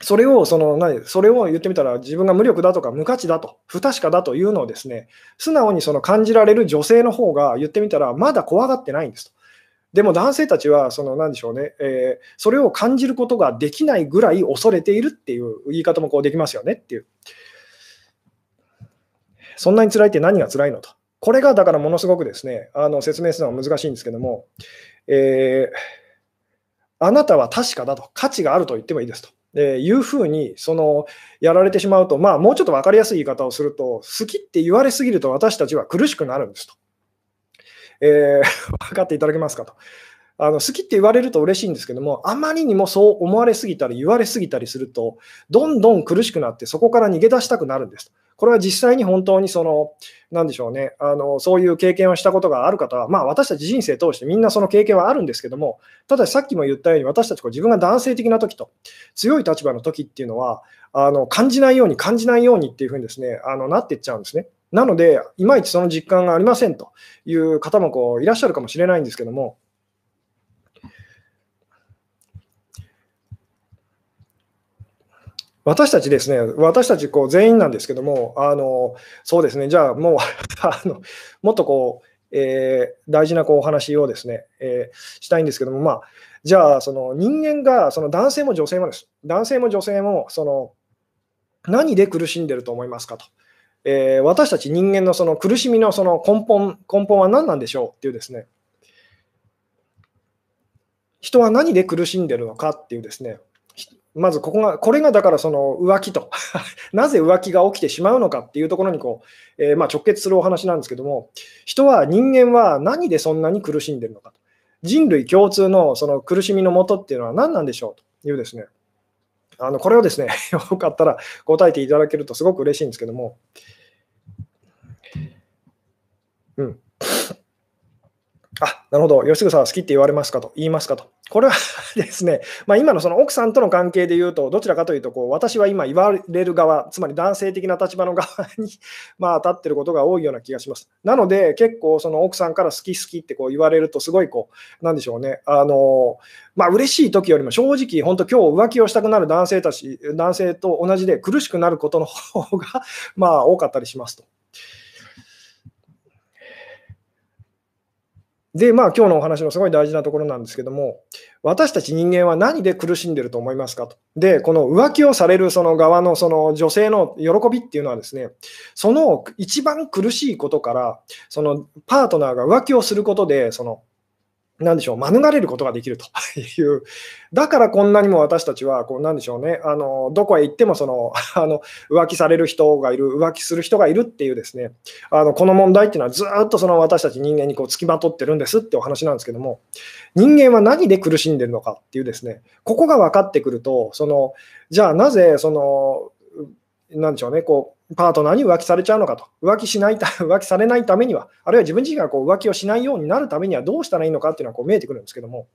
それをその何それを言ってみたら自分が無力だとか無価値だと不確かだというのをですね素直にその感じられる女性の方が言ってみたらまだ怖がってないんですと。でも男性たちは、その何でしょうね、えー、それを感じることができないぐらい恐れているっていう言い方もこうできますよねっていう。そんなに辛いって何が辛いのと。これがだからものすごくですね、あの説明するのは難しいんですけども、えー、あなたは確かだと、価値があると言ってもいいですと。えー、いうふうにそのやられてしまうと、まあ、もうちょっと分かりやすい言い方をすると、好きって言われすぎると私たちは苦しくなるんですと。えー、分かっていただけますかと。あの好きって言われると嬉しいんですけども、あまりにもそう思われすぎたり言われすぎたりすると、どんどん苦しくなって、そこから逃げ出したくなるんです。これは実際に本当にその、なんでしょうね、あのそういう経験をしたことがある方は、まあ、私たち人生通してみんなその経験はあるんですけども、たださっきも言ったように、私たちこう自分が男性的な時と、強い立場の時っていうのは、あの感じないように、感じないようにっていうふうにですね、あのなっていっちゃうんですね。なので、いまいちその実感がありませんという方もこういらっしゃるかもしれないんですけども、私たちですね、私たちこう全員なんですけども、あのそうですね、じゃあもう あのもっとこう、えー、大事なこうお話をですね、えー、したいんですけども、まあ、じゃあその人間が、その男性も女性もです、男性も女性もその何で苦しんでると思いますかと。えー、私たち人間のその苦しみのその根本根本は何なんでしょうっていうですね、人は何で苦しんでるのかっていうですね、まずここが、これがだからその浮気と、なぜ浮気が起きてしまうのかっていうところにこう、えー、まあ直結するお話なんですけども、人は、人間は何でそんなに苦しんでるのかと。人類共通のその苦しみのもとっていうのは何なんでしょうというですね、あのこれをですね、よかったら答えていただけるとすごく嬉しいんですけども、うん。あ、なるほど。吉純さんは好きって言われますかと、言いますかと。これはですね、まあ、今のその奥さんとの関係で言うと、どちらかというとこう、私は今言われる側、つまり男性的な立場の側に まあ立ってることが多いような気がします。なので、結構その奥さんから好き好きってこう言われると、すごいこう、なんでしょうね、あのまあ嬉しい時よりも正直、本当、今日浮気をしたくなる男性たち、男性と同じで苦しくなることの方が まあ多かったりしますと。で、まあ今日のお話のすごい大事なところなんですけども、私たち人間は何で苦しんでると思いますかと。で、この浮気をされるその側のその女性の喜びっていうのはですね、その一番苦しいことから、そのパートナーが浮気をすることで、そのなんでしょう、免れることができると。いう、だからこんなにも私たちは、こうなんでしょうね、あのどこへ行ってもその あの浮気される人がいる、浮気する人がいるっていうですね、あのこの問題っていうのはずっとその私たち人間にこう付きまとってるんですってお話なんですけども、人間は何で苦しんでるのかっていうですね、ここが分かってくると、そのじゃあなぜその、なんでしょうね、こうパートナーに浮気されちゃうのかと、浮気しない 浮気されないためには、あるいは自分自身がこう浮気をしないようになるためにはどうしたらいいのかっていうのはこう見えてくるんですけども、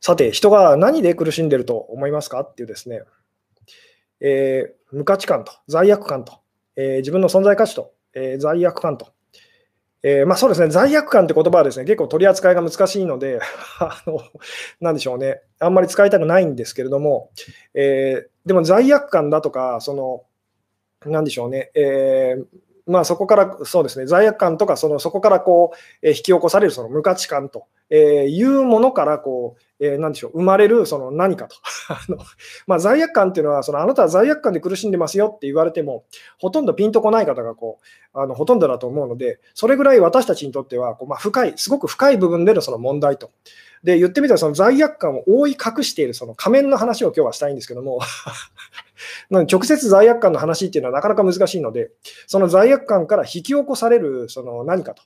さて、人が何で苦しんでると思いますかっていうですね、えー、無価値観と罪悪感と、えー、自分の存在価値と、えー、罪悪感と、えー、まあ、そうですね、罪悪感って言葉はですね、結構取り扱いが難しいので、あの、なでしょうね、あんまり使いたくないんですけれども、えー、でも罪悪感だとか、その、なでしょうね、えー、まあ、そこから、そうですね、罪悪感とか、そのそこからこう、え引き起こされるその無価値観とえいうものからこう、えー、でしょう、生まれるその何かと。あのまあ、罪悪感っていうのは、そのあなたは罪悪感で苦しんでますよって言われても、ほとんどピンとこない方がこうあのほとんどだと思うので、それぐらい私たちにとってはこう、まあ、深い、すごく深い部分でのその問題と。で、言ってみたら、その罪悪感を覆い隠しているその仮面の話を今日はしたいんですけども 直接罪悪感の話っていうのはなかなか難しいので、その罪悪感から引き起こされるその何かと。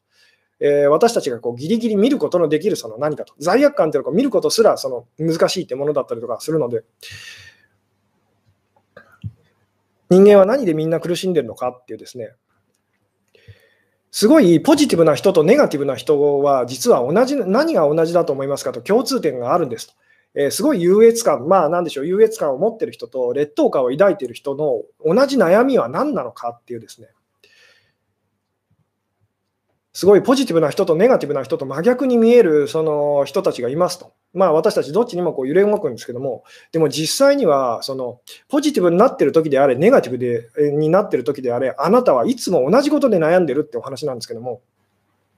えー、私たちがこうギリギリ見ることのできるその何かと、罪悪感というのを見ることすらその難しいってものだったりとかするので、人間は何でみんな苦しんでるのかっていうですね、すごいポジティブな人とネガティブな人は、実は同じ、何が同じだと思いますかと共通点があるんですと。えー、すごい優越感、まあなんでしょう、優越感を持ってる人と劣等感を抱いてる人の同じ悩みは何なのかっていうですね、すごいポジティブな人とネガティブな人と真逆に見えるその人たちがいますと。まあ私たちどっちにもこう揺れ動くんですけども、でも実際にはそのポジティブになってる時であれ、ネガティブでになってる時であれ、あなたはいつも同じことで悩んでるってお話なんですけども、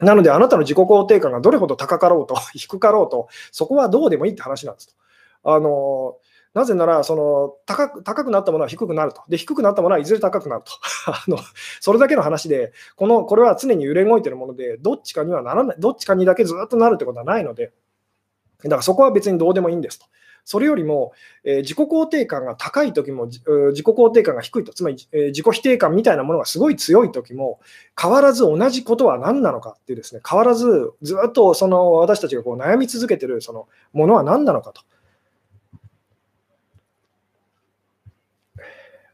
なのであなたの自己肯定感がどれほど高かろうと、低かろうと、そこはどうでもいいって話なんですと。あのなぜならその高く、高くなったものは低くなると。で、低くなったものはいずれ高くなると。あのそれだけの話で、このこれは常に揺れ動いてるもので、どっちかにはならない、どっちかにだけずっとなるってことはないので、だからそこは別にどうでもいいんですと。それよりも、えー、自己肯定感が高い時も、自己肯定感が低いと、つまり、えー、自己否定感みたいなものがすごい強い時も、変わらず同じことは何なのかっていうですね、変わらずずっとその私たちがこう悩み続けてるそのものは何なのかと。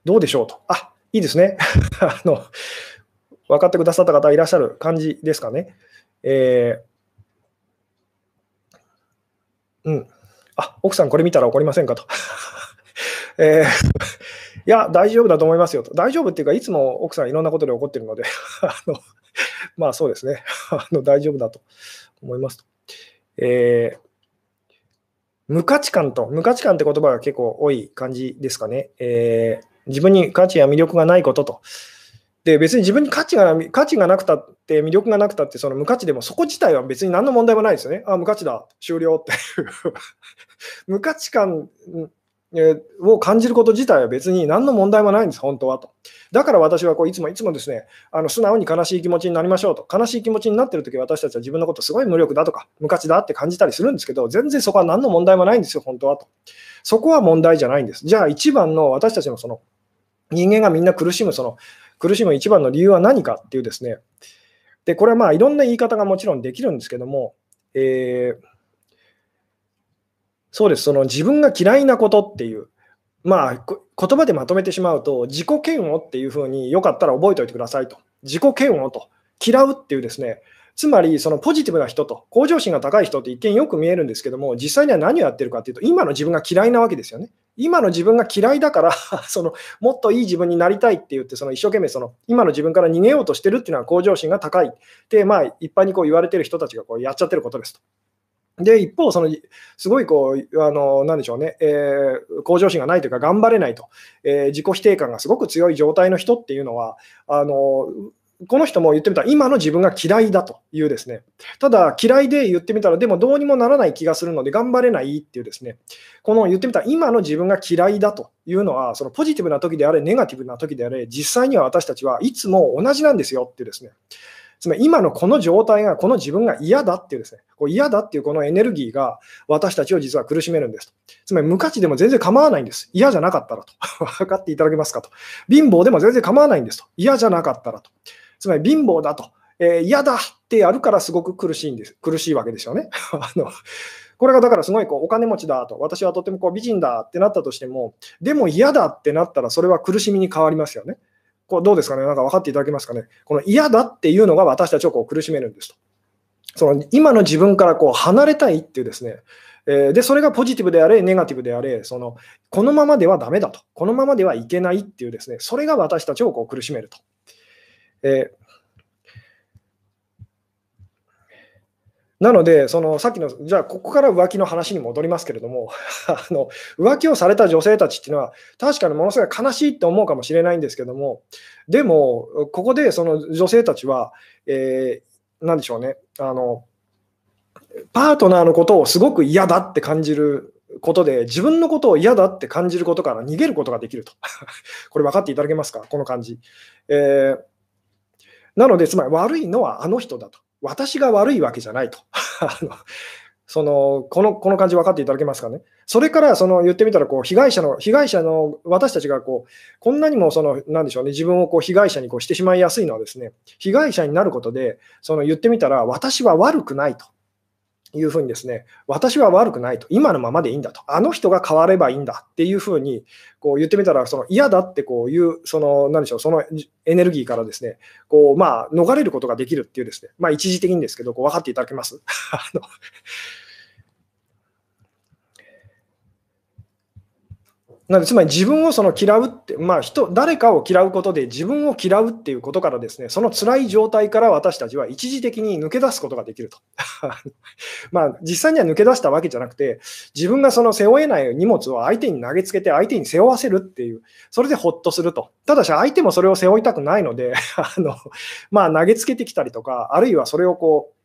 どうでしょうと。あ、いいですね。あの、分かってくださった方いらっしゃる感じですかね。えー、うん。あ、奥さんこれ見たら怒りませんかと。えー、いや、大丈夫だと思いますよと。大丈夫っていうか、いつも奥さんいろんなことで怒ってるので、あのまあそうですね。あの大丈夫だと思いますと。えー、無価値観と、無価値観って言葉が結構多い感じですかね。えー自分に価値や魅力がないことと。で、別に自分に価値が価値がなくたって、魅力がなくたって、その無価値でも、そこ自体は別に何の問題もないですよね。あ、無価値だ、終了っていう 無価値観を感じること自体は別に何の問題もないんです、本当はと。だから私はこういつもいつもですね、あの素直に悲しい気持ちになりましょうと。悲しい気持ちになってるとき、私たちは自分のことすごい無力だとか、無価値だって感じたりするんですけど、全然そこは何の問題もないんですよ、本当はと。そこは問題じゃないんです。じゃあ一番の私たちのその人間がみんな苦しむその苦しむ一番の理由は何かっていうですね、でこれはまあいろんな言い方がもちろんできるんですけども、えー、そうです、その自分が嫌いなことっていう、まあ、言葉でまとめてしまうと、自己嫌悪っていうふうによかったら覚えておいてくださいと。自己嫌悪と、嫌うっていうですね、つまりそのポジティブな人と、向上心が高い人って一見よく見えるんですけども、実際には何をやってるかっていうと、今の自分が嫌いなわけですよね。今の自分が嫌いだから そのもっといい自分になりたいって言って、その一生懸命その今の自分から逃げようとしてるっていうのは向上心が高い。で、まあ、一般にこう言われてる人たちがこうやっちゃってることですと。で、一方、そのすごいこう、あのなんでしょうね、えー、向上心がないというか、頑張れないと、えー、自己否定感がすごく強い状態の人っていうのは、あのこの人も言ってみたら、今の自分が嫌いだというですね、ただ嫌いで言ってみたら、でもどうにもならない気がするので頑張れないっていうですね、この言ってみたら、今の自分が嫌いだというのは、そのポジティブな時であれ、ネガティブな時であれ、実際には私たちはいつも同じなんですよっていうですね、つまり今のこの状態が、この自分が嫌だっていうですね、こう嫌だっていうこのエネルギーが私たちを実は苦しめるんです。つまり無価値でも全然構わないんです。嫌じゃなかったらと。分かっていただけますかと。貧乏でも全然構わないんですと。嫌じゃなかったらと。つまり貧乏だと。えー、嫌だってやるからすごく苦しいんです。苦しいわけですよね。あのこれがだからすごいこうお金持ちだと、私はとてもこう美人だってなったとしても、でも嫌だってなったらそれは苦しみに変わりますよね。こうどうですかね？なんか分かっていただけますかね？この嫌だっていうのが私たちをこう苦しめるんですと。その今の自分からこう離れたいっていうですね、え、で、それがポジティブであれ、ネガティブであれ、そのこのままではダメだと、このままではいけないっていうですね、それが私たちをこう苦しめると。えなので、そのさっきの、じゃあ、ここから浮気の話に戻りますけれども、あの浮気をされた女性たちっていうのは、確かにものすごい悲しいって思うかもしれないんですけども、でも、ここでその女性たちは、えー、なんでしょうねあの、パートナーのことをすごく嫌だって感じることで、自分のことを嫌だって感じることから逃げることができると。これ分かっていただけますか、この感じ。えー、なので、つまり悪いのはあの人だと。私が悪いわけじゃないと。あのそのこのこの感じ分かっていただけますかね。それからその言ってみたらこう被害者の被害者の私たちがこうこんなにもそのなんでしょうね自分をこう被害者にこうしてしまいやすいのはですね被害者になることでその言ってみたら私は悪くないというふうにですね、私は悪くないと、今のままでいいんだと、あの人が変わればいいんだっていうふうにこう言ってみたら、その嫌だってこういう、その何でしょう、そのエネルギーからですね、こうまあ逃れることができるっていうですね、まあ一時的にですけど、こう分かっていただけます？あのなのでつまり自分をその嫌うって、まあ人、誰かを嫌うことで自分を嫌うっていうことからですね、その辛い状態から私たちは一時的に抜け出すことができると。まあ実際には抜け出したわけじゃなくて、自分がその背負えない荷物を相手に投げつけて相手に背負わせるっていう、それでほっとすると。ただし相手もそれを背負いたくないので、あの、まあ投げつけてきたりとか、あるいはそれをこう、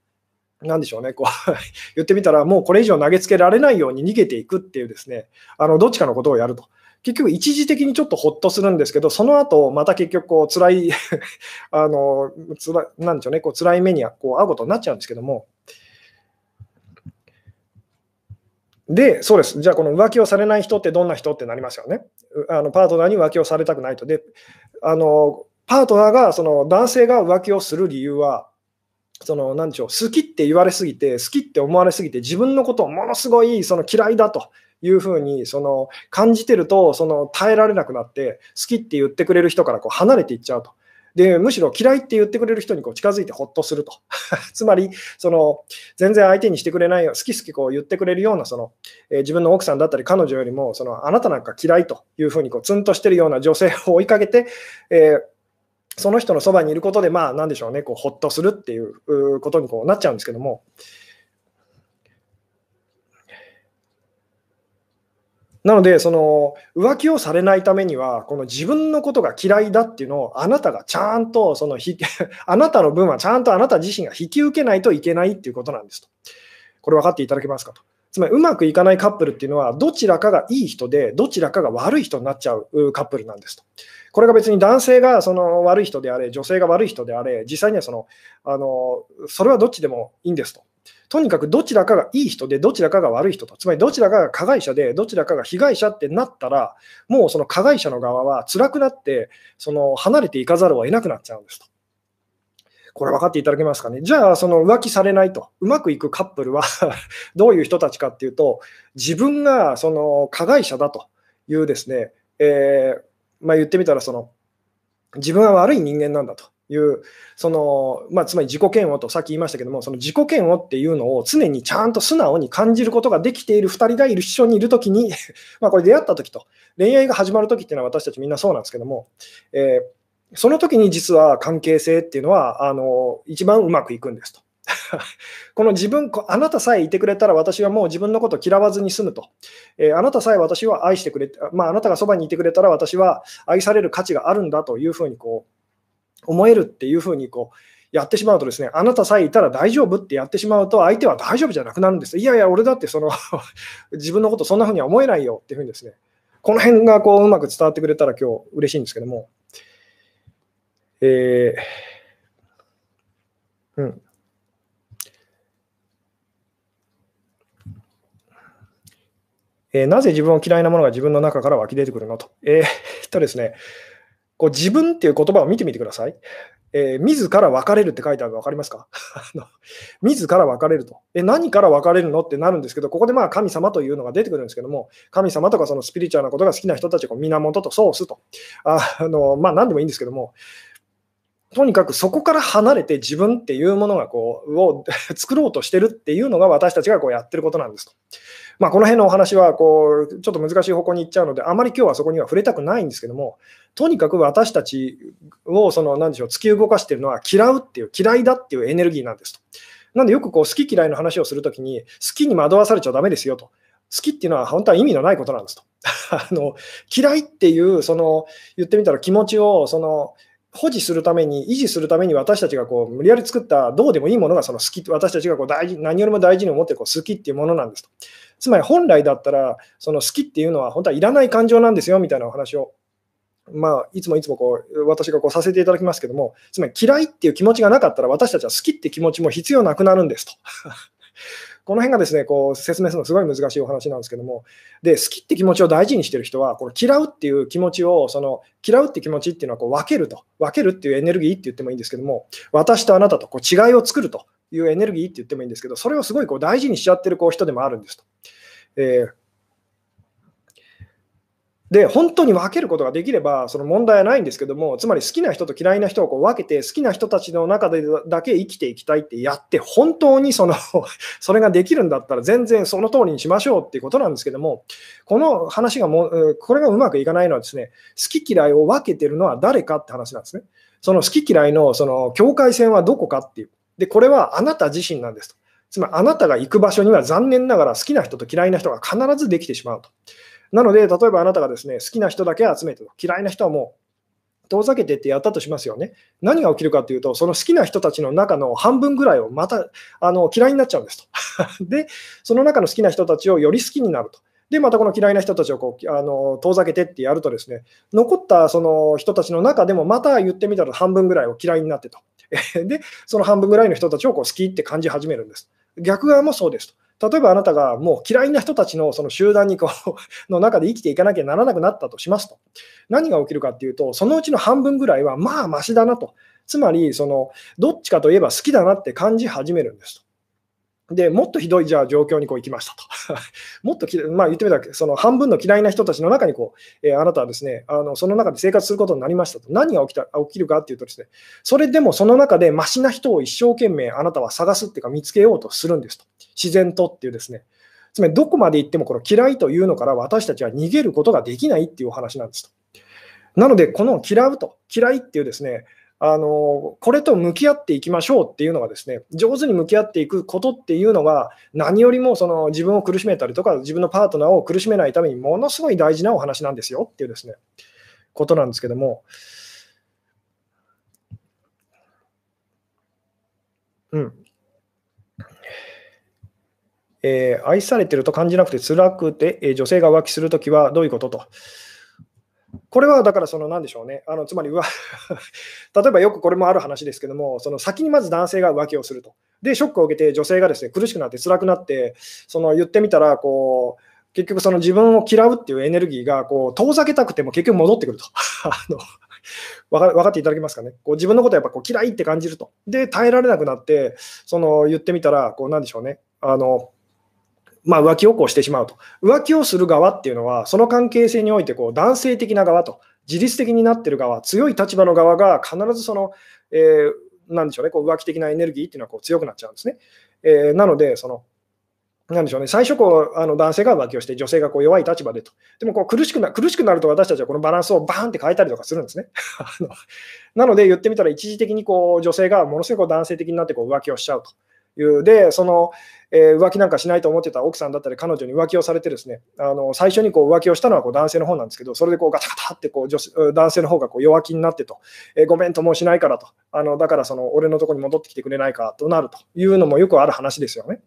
なんでしょうね、こう 言ってみたら、もうこれ以上投げつけられないように逃げていくっていうですね、あのどっちかのことをやると。結局一時的にちょっとほっとするんですけど、その後、また結局こう辛い あの、辛い、なんでしょうね、こう辛い目にこう会うことになっちゃうんですけども、で、そうです。じゃあ、この浮気をされない人ってどんな人ってなりますよね。あのパートナーに浮気をされたくないと。で、あのパートナーが、その男性が浮気をする理由は、そのなんでしょう、好きって言われすぎて、好きって思われすぎて、自分のことをものすごいその嫌いだというふうにその感じてるとその耐えられなくなって好きって言ってくれる人からこう離れていっちゃうと。でむしろ嫌いって言ってくれる人にこう近づいてほっとすると。つまりその全然相手にしてくれないよ好き好きこう言ってくれるようなその、えー、自分の奥さんだったり彼女よりもそのあなたなんか嫌いというふうにこうツンとしてるような女性を追いかけて、えーその人のそばにいることで、まあ、なんでしょうね、こうほっとするっていうことにこうなっちゃうんですけども、なので、その浮気をされないためには、この自分のことが嫌いだっていうのを、あなたがちゃんとそのひ あなたの分はちゃんとあなた自身が引き受けないといけないっていうことなんですと。これ分かっていただけますかと。つまりうまくいかないカップルっていうのは、どちらかがいい人で、どちらかが悪い人になっちゃうカップルなんですと。これが別に男性がその悪い人であれ、女性が悪い人であれ、実際にはそのあのそれはどっちでもいいんですと。とにかくどちらかがいい人で、どちらかが悪い人と、つまりどちらかが加害者で、どちらかが被害者ってなったら、もうその加害者の側は辛くなって、その離れていかざるを得なくなっちゃうんですと。これ分かっていただけますかね？じゃあ、その浮気されないと、うまくいくカップルは どういう人たちかっていうと、自分がその加害者だというですね、えー、まあ、言ってみたらその、自分は悪い人間なんだという、そのまあ、つまり自己嫌悪とさっき言いましたけども、その自己嫌悪っていうのを常にちゃんと素直に感じることができている2人がいる一緒にいるときに、まあこれ出会ったときと、恋愛が始まるときっていうのは私たちみんなそうなんですけども、えーその時に実は関係性っていうのは、あの一番うまくいくんですと。この自分、あなたさえいてくれたら私はもう自分のことを嫌わずに済むと。えー、あなたさえ私は愛してくれ、まあ、あなたがそばにいてくれたら私は愛される価値があるんだというふうにこう思えるっていうふうにこうやってしまうとですね、あなたさえいたら大丈夫ってやってしまうと、相手は大丈夫じゃなくなるんです。いやいや、俺だってその 自分のことそんなふうには思えないよっていうふうにですね、この辺がこううまく伝わってくれたら今日嬉しいんですけども。えー、うん。えー、なぜ自分を嫌いなものが自分の中から湧き出てくるのと。えー、っとですね、こう自分っていう言葉を見てみてください。えー、自ら別れるって書いてあるの分かりますか？自ら別れると。え、何から別れるのってなるんですけど、ここでまあ神様というのが出てくるんですけども、神様とかそのスピリチュアルなことが好きな人たちが源とソースと。あのまあ何でもいいんですけども、とにかくそこから離れて自分っていうものがこうを 作ろうとしてるっていうのが私たちがこうやってることなんですと。まあ、この辺のお話はこうちょっと難しい方向に行っちゃうので、あまり今日はそこには触れたくないんですけども、とにかく私たちをその何でしょう突き動かしているのは嫌うっていう、嫌いだっていうエネルギーなんですと。なんでよくこう好き嫌いの話をするときに、好きに惑わされちゃだめですよと。好きっていうのは本当は意味のないことなんですと。あの嫌いっていうその言ってみたら気持ちをその保持するために、維持するために私たちがこう無理やり作ったどうでもいいものがその好き、私たちがこう大事何よりも大事に思ってこう好きっていうものなんですと。つまり本来だったら、その好きっていうのは本当はいらない感情なんですよみたいなお話を、まあ、いつもいつもこう私がこうさせていただきますけども、つまり嫌いっていう気持ちがなかったら私たちは好きって気持ちも必要なくなるんですと。この辺がですね、こう説明するのすごい難しいお話なんですけども、で、好きって気持ちを大事にしてる人は、この嫌うっていう気持ちを、その嫌うって気持ちっていうのはこう分けると、分けるっていうエネルギーって言ってもいいんですけども、私とあなたとこう違いを作るというエネルギーって言ってもいいんですけど、それをすごいこう大事にしちゃってるこう人でもあるんですと。えーで、本当に分けることができれば、その問題はないんですけども、つまり好きな人と嫌いな人をこう分けて、好きな人たちの中でだけ生きていきたいってやって、本当にその それができるんだったら、全然その通りにしましょうっていうことなんですけども、この話がもう、これがうまくいかないのはですね、好き嫌いを分けてるのは誰かって話なんですね。その好き嫌いのその境界線はどこかっていう。で、これはあなた自身なんですと。つまりあなたが行く場所には残念ながら好きな人と嫌いな人が必ずできてしまうと。なので、例えばあなたがですね、好きな人だけ集めて、嫌いな人はもう遠ざけてってやったとしますよね。何が起きるかというと、その好きな人たちの中の半分ぐらいをまたあの嫌いになっちゃうんですと。で、その中の好きな人たちをより好きになると。で、またこの嫌いな人たちをこうあの遠ざけてってやるとですね、残ったその人たちの中でもまた言ってみたら半分ぐらいを嫌いになってと。で、その半分ぐらいの人たちをこう好きって感じ始めるんです。逆側もそうですと。例えばあなたがもう嫌いな人たちのその集団にこう の中で生きていかなきゃならなくなったとしますと、何が起きるかっていうと、そのうちの半分ぐらいはまあましだなと、つまりそのどっちかといえば好きだなって感じ始めるんですと。でもっとひどいじゃあ状況にこう行きましたと。もっと、まあ、言ってみたら、その半分の嫌いな人たちの中にこう、えー、あなたはですねあの、その中で生活することになりましたと。何が起きた起きるかっていうとですね、それでもその中でましな人を一生懸命あなたは探すっていうか見つけようとするんですと。自然とっていうですね。つまりどこまで行ってもこの嫌いというのから私たちは逃げることができないっていうお話なんですと。なので、この嫌うと、嫌いっていうですね、あのこれと向き合っていきましょうっていうのがですね上手に向き合っていくことっていうのが何よりもその自分を苦しめたりとか自分のパートナーを苦しめないためにものすごい大事なお話なんですよっていうですねことなんですけども。うんえー、愛されてると感じなくて辛くて、えー、女性が浮気するときはどういうことと。これはだからその何でしょうね、あのつまり 例えばよくこれもある話ですけども、その先にまず男性が浮気をすると。で、ショックを受けて女性がですね苦しくなって辛くなって、その言ってみたらこう、結局その自分を嫌うっていうエネルギーがこう遠ざけたくても結局戻ってくると。あの分かっていただけますかね。こう自分のことをやっぱこう嫌いって感じると。で、耐えられなくなって、その言ってみたら、こうなんでしょうね。あのまあ、浮気をこうしてしまうと。浮気をする側っていうのは、その関係性においてこう男性的な側と、自律的になってる側、強い立場の側が必ずその、えー、なんでしょうね、こう浮気的なエネルギーっていうのはこう強くなっちゃうんですね。えー、なので、そのなんでしょうね、最初こう、あの男性が浮気をして、女性がこう弱い立場でと。でもこう苦しくな苦しくなると私たちはこのバランスをバーンって変えたりとかするんですね。なので言ってみたら、一時的にこう女性がものすごく男性的になってこう浮気をしちゃうと。いう。で、その、えー、浮気なんかしないと思ってた奥さんだったり、彼女に浮気をされて、ですねあの最初にこう浮気をしたのはこう男性の方なんですけど、それでこうガタガタってこう女男性の方がこう弱気になってと、えー、ごめんともうしないからと、あのだからその俺のとこに戻ってきてくれないかとなるというのもよくある話ですよね。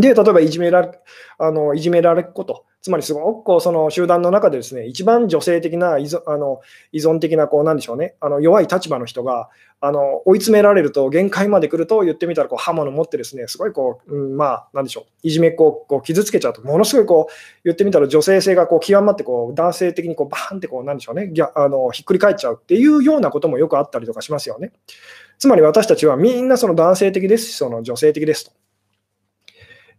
で、例えばいじめられあのいじめられっこと、つまりすごくこうその集団の中でですね一番女性的な依存あの依存的なこうなんでしょうねあの弱い立場の人があの追い詰められると限界まで来ると言ってみたらこう刃物持ってですねすごいこう、うん、まあなんでしょういじめっ子をこう傷つけちゃうとものすごいこう言ってみたら女性性がこう極まってこう男性的にこうバーンってこうなんでしょうねあのひっくり返っちゃうっていうようなこともよくあったりとかしますよね。つまり私たちはみんなその男性的ですしその女性的ですと。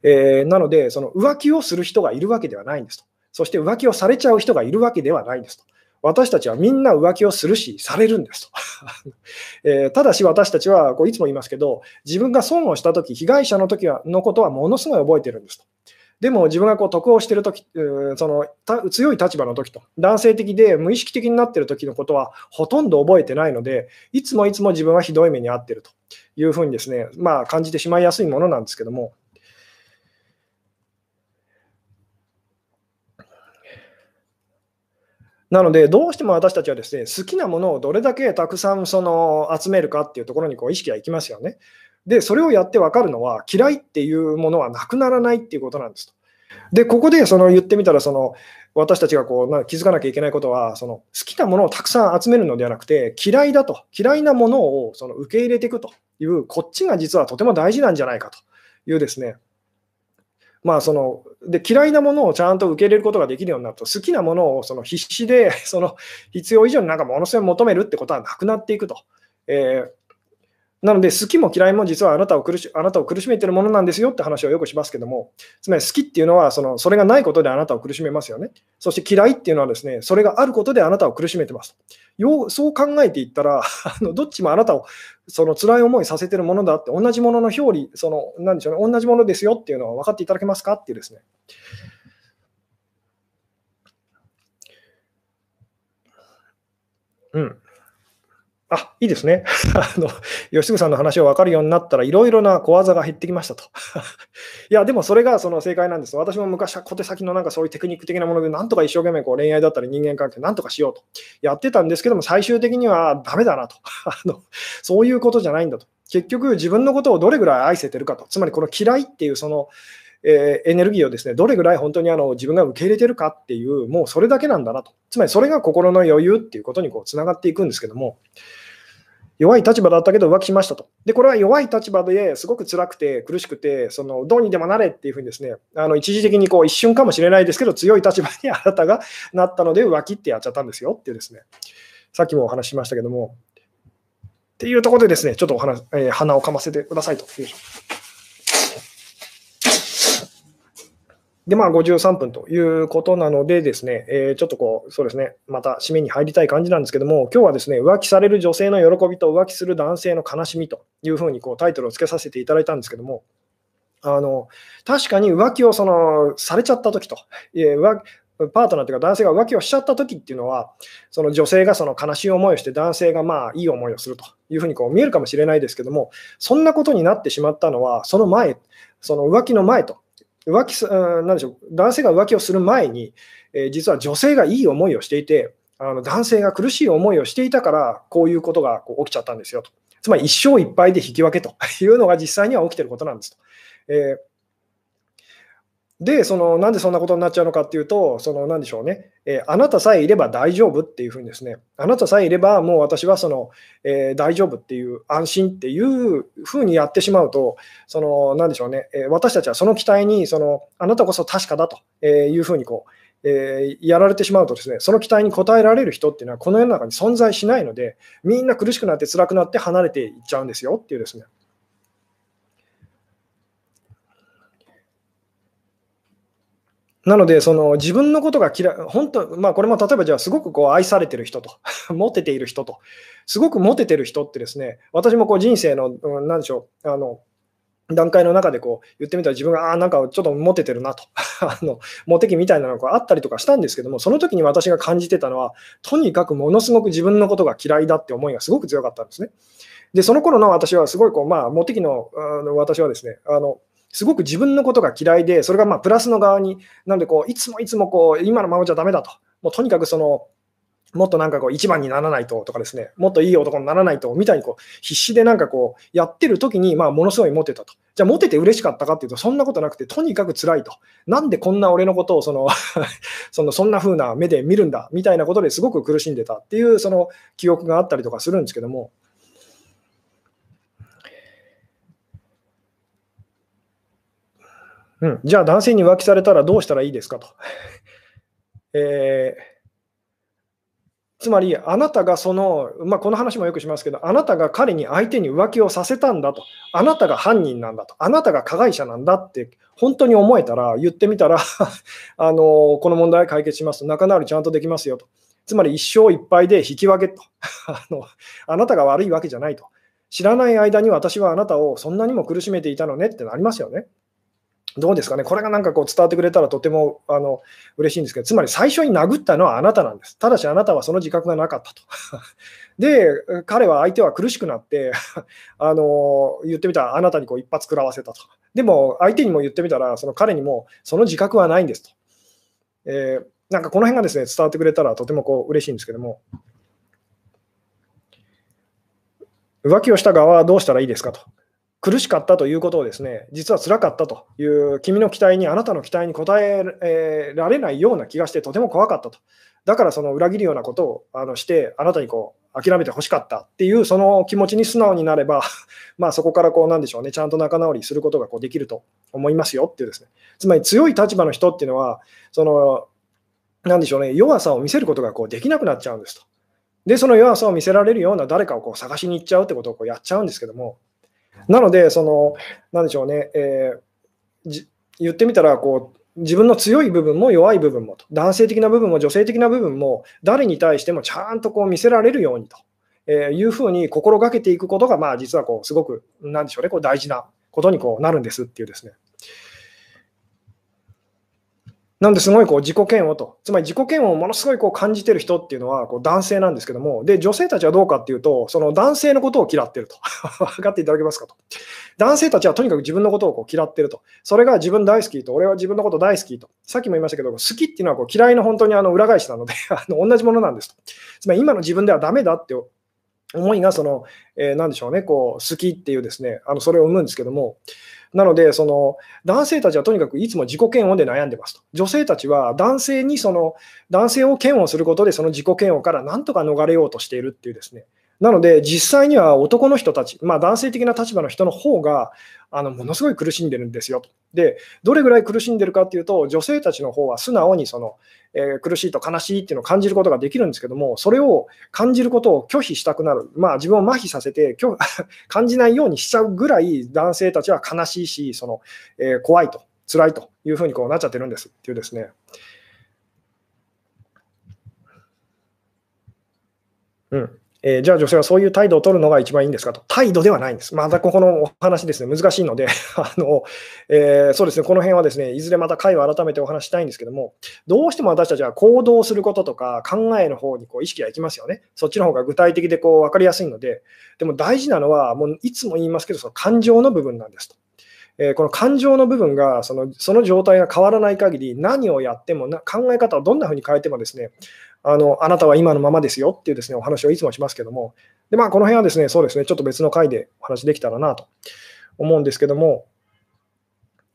えー、なので、その浮気をする人がいるわけではないんですと。そして浮気をされちゃう人がいるわけではないんですと。私たちはみんな浮気をするし、されるんですと。えー、ただし私たちはこういつも言いますけど、自分が損をしたとき、被害者の時はのことはものすごい覚えてるんですと。でも自分がこう得をしてるとき、その強い立場のときと、男性的で無意識的になってるときのことはほとんど覚えてないので、いつもいつも自分はひどい目に遭ってるというふうにですね、まあ、感じてしまいやすいものなんですけども、なので、どうしても私たちはですね、好きなものをどれだけたくさんその集めるかっていうところにこう意識がいきますよね。で、それをやって分かるのは、嫌いっていうものはなくならないっていうことなんですと。で、ここでその言ってみたら、その私たちがこうな気づかなきゃいけないことは、その好きなものをたくさん集めるのではなくて、嫌いだと、嫌いなものをその受け入れていくという、こっちが実はとても大事なんじゃないかというですね、まあ、そので嫌いなものをちゃんと受け入れることができるようになると、好きなものをその必死でその必要以上になんかものすごい求めるってことはなくなっていくと。えーなので、好きも嫌いも実はあなたを苦しあなたを苦しめているものなんですよって話をよくしますけども、つまり好きっていうのはその、それがないことであなたを苦しめますよね。そして嫌いっていうのはですね、それがあることであなたを苦しめてます。よそう考えていったら、あのどっちもあなたをその辛い思いさせてるものだって、同じものの表裏、その、なんでしょうね、同じものですよっていうのは分かっていただけますかっていうですね。うん。あ、いいですね。あの、吉純さんの話を分かるようになったらいろいろな小技が減ってきましたと。いや、でもそれがその正解なんです。私も昔は小手先のなんかそういうテクニック的なもので、なんとか一生懸命こう恋愛だったり人間関係なんとかしようとやってたんですけども、最終的にはダメだなと。あのそういうことじゃないんだと。結局自分のことをどれぐらい愛せてるかと。つまりこの嫌いっていうその、えー、エネルギーをですねどれぐらい本当にあの自分が受け入れてるかっていう、もうそれだけなんだなと。つまりそれが心の余裕っていうことにこうつながっていくんですけども、弱い立場だったけど浮気しましたと。で、これは弱い立場ですごく辛くて苦しくて、そのどうにでもなれっていうふうにですね、あの一時的にこう一瞬かもしれないですけど、強い立場にあなたがなったので浮気ってやっちゃったんですよっていうですね、さっきもお話ししましたけども、っていうところでですね、ちょっとお話、えー、鼻をかませてくださいと。で、まあ、53分ということなのでですね、えー、ちょっとこう、そうですね、また締めに入りたい感じなんですけども、今日はですね、浮気される女性の喜びと浮気する男性の悲しみというふうにこうタイトルを付けさせていただいたんですけども、あの確かに浮気をそのされちゃった時ときと、浮パートナーというか男性が浮気をしちゃったときっていうのは、その女性がその悲しい思いをして、男性がまあいい思いをするというふうにこう見えるかもしれないですけども、そんなことになってしまったのは、その前、その浮気の前と浮気なんでしょう男性が浮気をする前に、えー、実は女性がいい思いをしていて、あの男性が苦しい思いをしていたから、こういうことがこう起きちゃったんですよと。つまり一生いっぱいで引き分けというのが実際には起きてることなんですと。えーで、そのなんでそんなことになっちゃうのかっていうと、そのなんでしょうね、えー、あなたさえいれば大丈夫っていうふうにですね、あなたさえいればもう私はその、えー、大丈夫っていう安心っていうふうにやってしまうと、そのなんでしょうね、えー、私たちはその期待にその、あなたこそ確かだというふうにこう、えやられてしまうとですね、その期待に応えられる人っていうのはこの世の中に存在しないので、みんな苦しくなって辛くなって離れていっちゃうんですよっていうですね。なので、その自分のことが嫌い、本当、まあ、これも例えばじゃあ、すごくこう愛されてる人と、モテている人と、すごくモテてる人ってですね、私もこう人生の、うん、なんでしょう、あの段階の中でこう言ってみたら自分が、ああ、なんかちょっとモテてるなと、あのモテ期みたいなのがあったりとかしたんですけども、その時に私が感じてたのは、とにかくものすごく自分のことが嫌いだって思いがすごく強かったんですね。で、その頃の私はすごいこう、まあ、モテ期のの私はですね、あのすごく自分のことが嫌いで、それがまあプラスの側に、なのでこういつもいつもこう今のままじゃだめだと、もうとにかくそのもっとなんかこう一番にならないととかですね、もっといい男にならないとみたいにこう必死でなんかこうやってる時にまあものすごいモテたと。じゃあモテて嬉しかったかっていうとそんなことなくてとにかく辛いと。なんでこんな俺のことをその そのそんな風な目で見るんだみたいなことですごく苦しんでたっていうその記憶があったりとかするんですけども。うん、じゃあ男性に浮気されたらどうしたらいいですかと。えー、つまり、あなたがその、まあ、この話もよくしますけど、あなたが彼に相手に浮気をさせたんだと、あなたが犯人なんだと、あなたが加害者なんだって、本当に思えたら、言ってみたら あのこの問題解決しますと、仲直りちゃんとできますよと。つまり一生いっぱいで引き分けと あの。あなたが悪いわけじゃないと。知らない間に私はあなたをそんなにも苦しめていたのねってなりますよね。どうですかね、これがなんかこう伝わってくれたらとてもあの嬉しいんですけど、つまり最初に殴ったのはあなたなんです。ただしあなたはその自覚がなかったと。で、彼は相手は苦しくなって あの言ってみたらあなたにこう一発食らわせたと。でも相手にも言ってみたら、その彼にもその自覚はないんですと。えー、なんかこの辺がですね伝わってくれたらとてもこう嬉しいんですけども。浮気をした側はどうしたらいいですかと。苦しかったということをですね、実は辛かったという君の期待に、あなたの期待に応えられないような気がしてとても怖かったと。だからその裏切るようなことをあのしてあなたにこう諦めてほしかったっていうその気持ちに素直になれば、まあそこからこうなんでしょうね、ちゃんと仲直りすることがこうできると思いますよっていうですね。つまり強い立場の人っていうのは、そのなんでしょうね、弱さを見せることがこうできなくなっちゃうんですと。で、その弱さを見せられるような誰かをこう探しに行っちゃうってことをこうやっちゃうんですけども、なので、その、なんでしょうね、えー、言ってみたら、こう、自分の強い部分も弱い部分もと、男性的な部分も女性的な部分も、誰に対してもちゃんとこう見せられるようにと、えいうふうに心がけていくことが、まあ、実はこうすごく、なんでしょうね、こう大事なことにこうなるんですっていうですね。なんですごいこう自己嫌悪と、つまり自己嫌悪をものすごいこう感じてる人っていうのはこう男性なんですけども、で、女性たちはどうかっていうと、その男性のことを嫌ってると。分かっていただけますかと。男性たちはとにかく自分のことをこう嫌ってると。それが自分大好きと、俺は自分のこと大好きと。さっきも言いましたけど、好きっていうのはこう嫌いの本当にあの裏返しなので あの同じものなんですと。つまり今の自分ではダメだって思いがその、えー、何でしょうね、こう好きっていうですね、あのそれを生むんですけども、なので、その男性たちはとにかくいつも自己嫌悪で悩んでますと。女性たちは男性にその男性を嫌悪することで、その自己嫌悪からなんとか逃れようとしているっていうですね。なので、実際には男の人たち、まあ、男性的な立場の人の方があのものすごい苦しんでるんですよと。で、どれぐらい苦しんでるかっていうと、女性たちの方は素直にその、えー、苦しいと悲しいっていうのを感じることができるんですけども、それを感じることを拒否したくなる、まあ、自分を麻痺させて 感じないようにしちゃうぐらい男性たちは悲しいし、そのえー、怖いと、辛いというふうにこうなっちゃってるんですっていうですね。うん。えー、じゃあ女性はそういう態度を取るのが一番いいんですかと。態度ではないんです。またここのお話ですね、難しいので あの、えー、そうですね、この辺はですね、いずれまた回を改めてお話したいんですけども、どうしても私たちは行動することとか考えの方にこう意識がいきますよね。そっちの方が具体的でこう分かりやすいので、でも大事なのは、もういつも言いますけど、その感情の部分なんですと。えー、この感情の部分がそのその状態が変わらない限り何をやってもな考え方をどんなふうに変えてもですねあの、あなたは今のままですよっていうですね、お話をいつもしますけども、で、まあ、この辺はですね、そうですね、ちょっと別の回でお話できたらなと思うんですけども、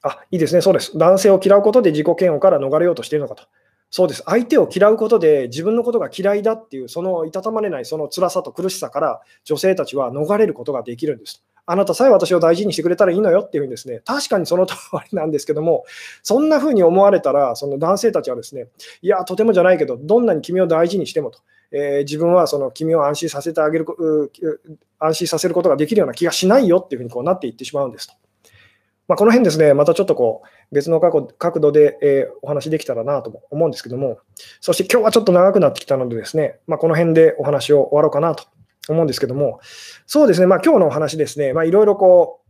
あ、いいですね、そうです。男性を嫌うことで自己嫌悪から逃れようとしているのかと。そうです。相手を嫌うことで自分のことが嫌いだっていう、そのいたたまれないその辛さと苦しさから女性たちは逃れることができるんです。あなたさえ私を大事にしてくれたらいいのよっていうふうにですね、確かにその通りなんですけども、そんなふうに思われたら、その男性たちはですね、いや、とてもじゃないけど、どんなに君を大事にしてもと、えー、自分はその君を安心させてあげる、安心させることができるような気がしないよっていうふうにこうなっていってしまうんですと。まあ、この辺ですね、またちょっとこう別の角度で、え、お話できたらなと思うんですけども、そして今日はちょっと長くなってきたのでですね、まあ、この辺でお話を終わろうかなと思うんですけども、そうですね、まあ、今日のお話ですね、いろいろこ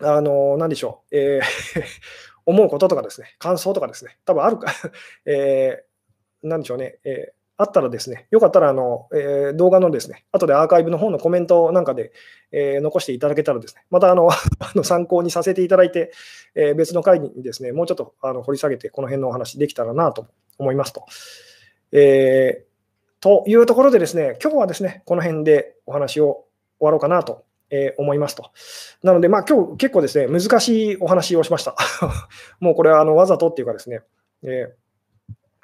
う、あのなんでしょう、えー 思うこととかですね、感想とかですね、多分あるか、えー、なんでしょうね、えーあったらですね、よかったらあの、えー、動画のですね、後でアーカイブの方のコメントなんかで、えー、残していただけたらですね、またあの 参考にさせていただいて、えー、別の回にですね、もうちょっとあの掘り下げて、この辺のお話できたらなと思いますと。えー、というところでですね、今日はですね、この辺でお話を終わろうかなとえ思いますと。なので、まあ今日結構ですね、難しいお話をしました。もうこれはあのわざとっていうかですね、え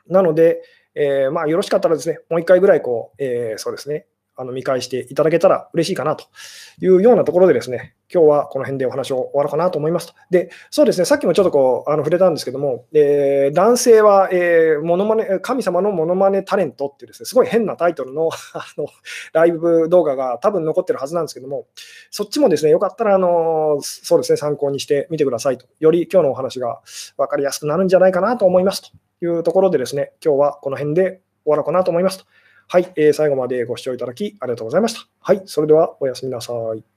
ー、なので、えー、まあ、よろしかったらですね、もう一回ぐらいこう、えー、そうですね、あの見返していただけたら嬉しいかなというようなところでですね、今日はこの辺でお話を終わろうかなと思いますと。で、そうですね、さっきもちょっとこう、あの触れたんですけども、えー、男性は、えー、モノマネ、神様のモノマネタレントっていうですね、すごい変なタイトルの あのライブ動画が多分残ってるはずなんですけども、そっちもですね、よかったら、あの、そうですね、参考にしてみてくださいと。より今日のお話が分かりやすくなるんじゃないかなと思いますと。いうところでですね、今日はこの辺で終わろうかなと思いますと。はい、えー、最後までご視聴いただきありがとうございました。はい、それではおやすみなさい。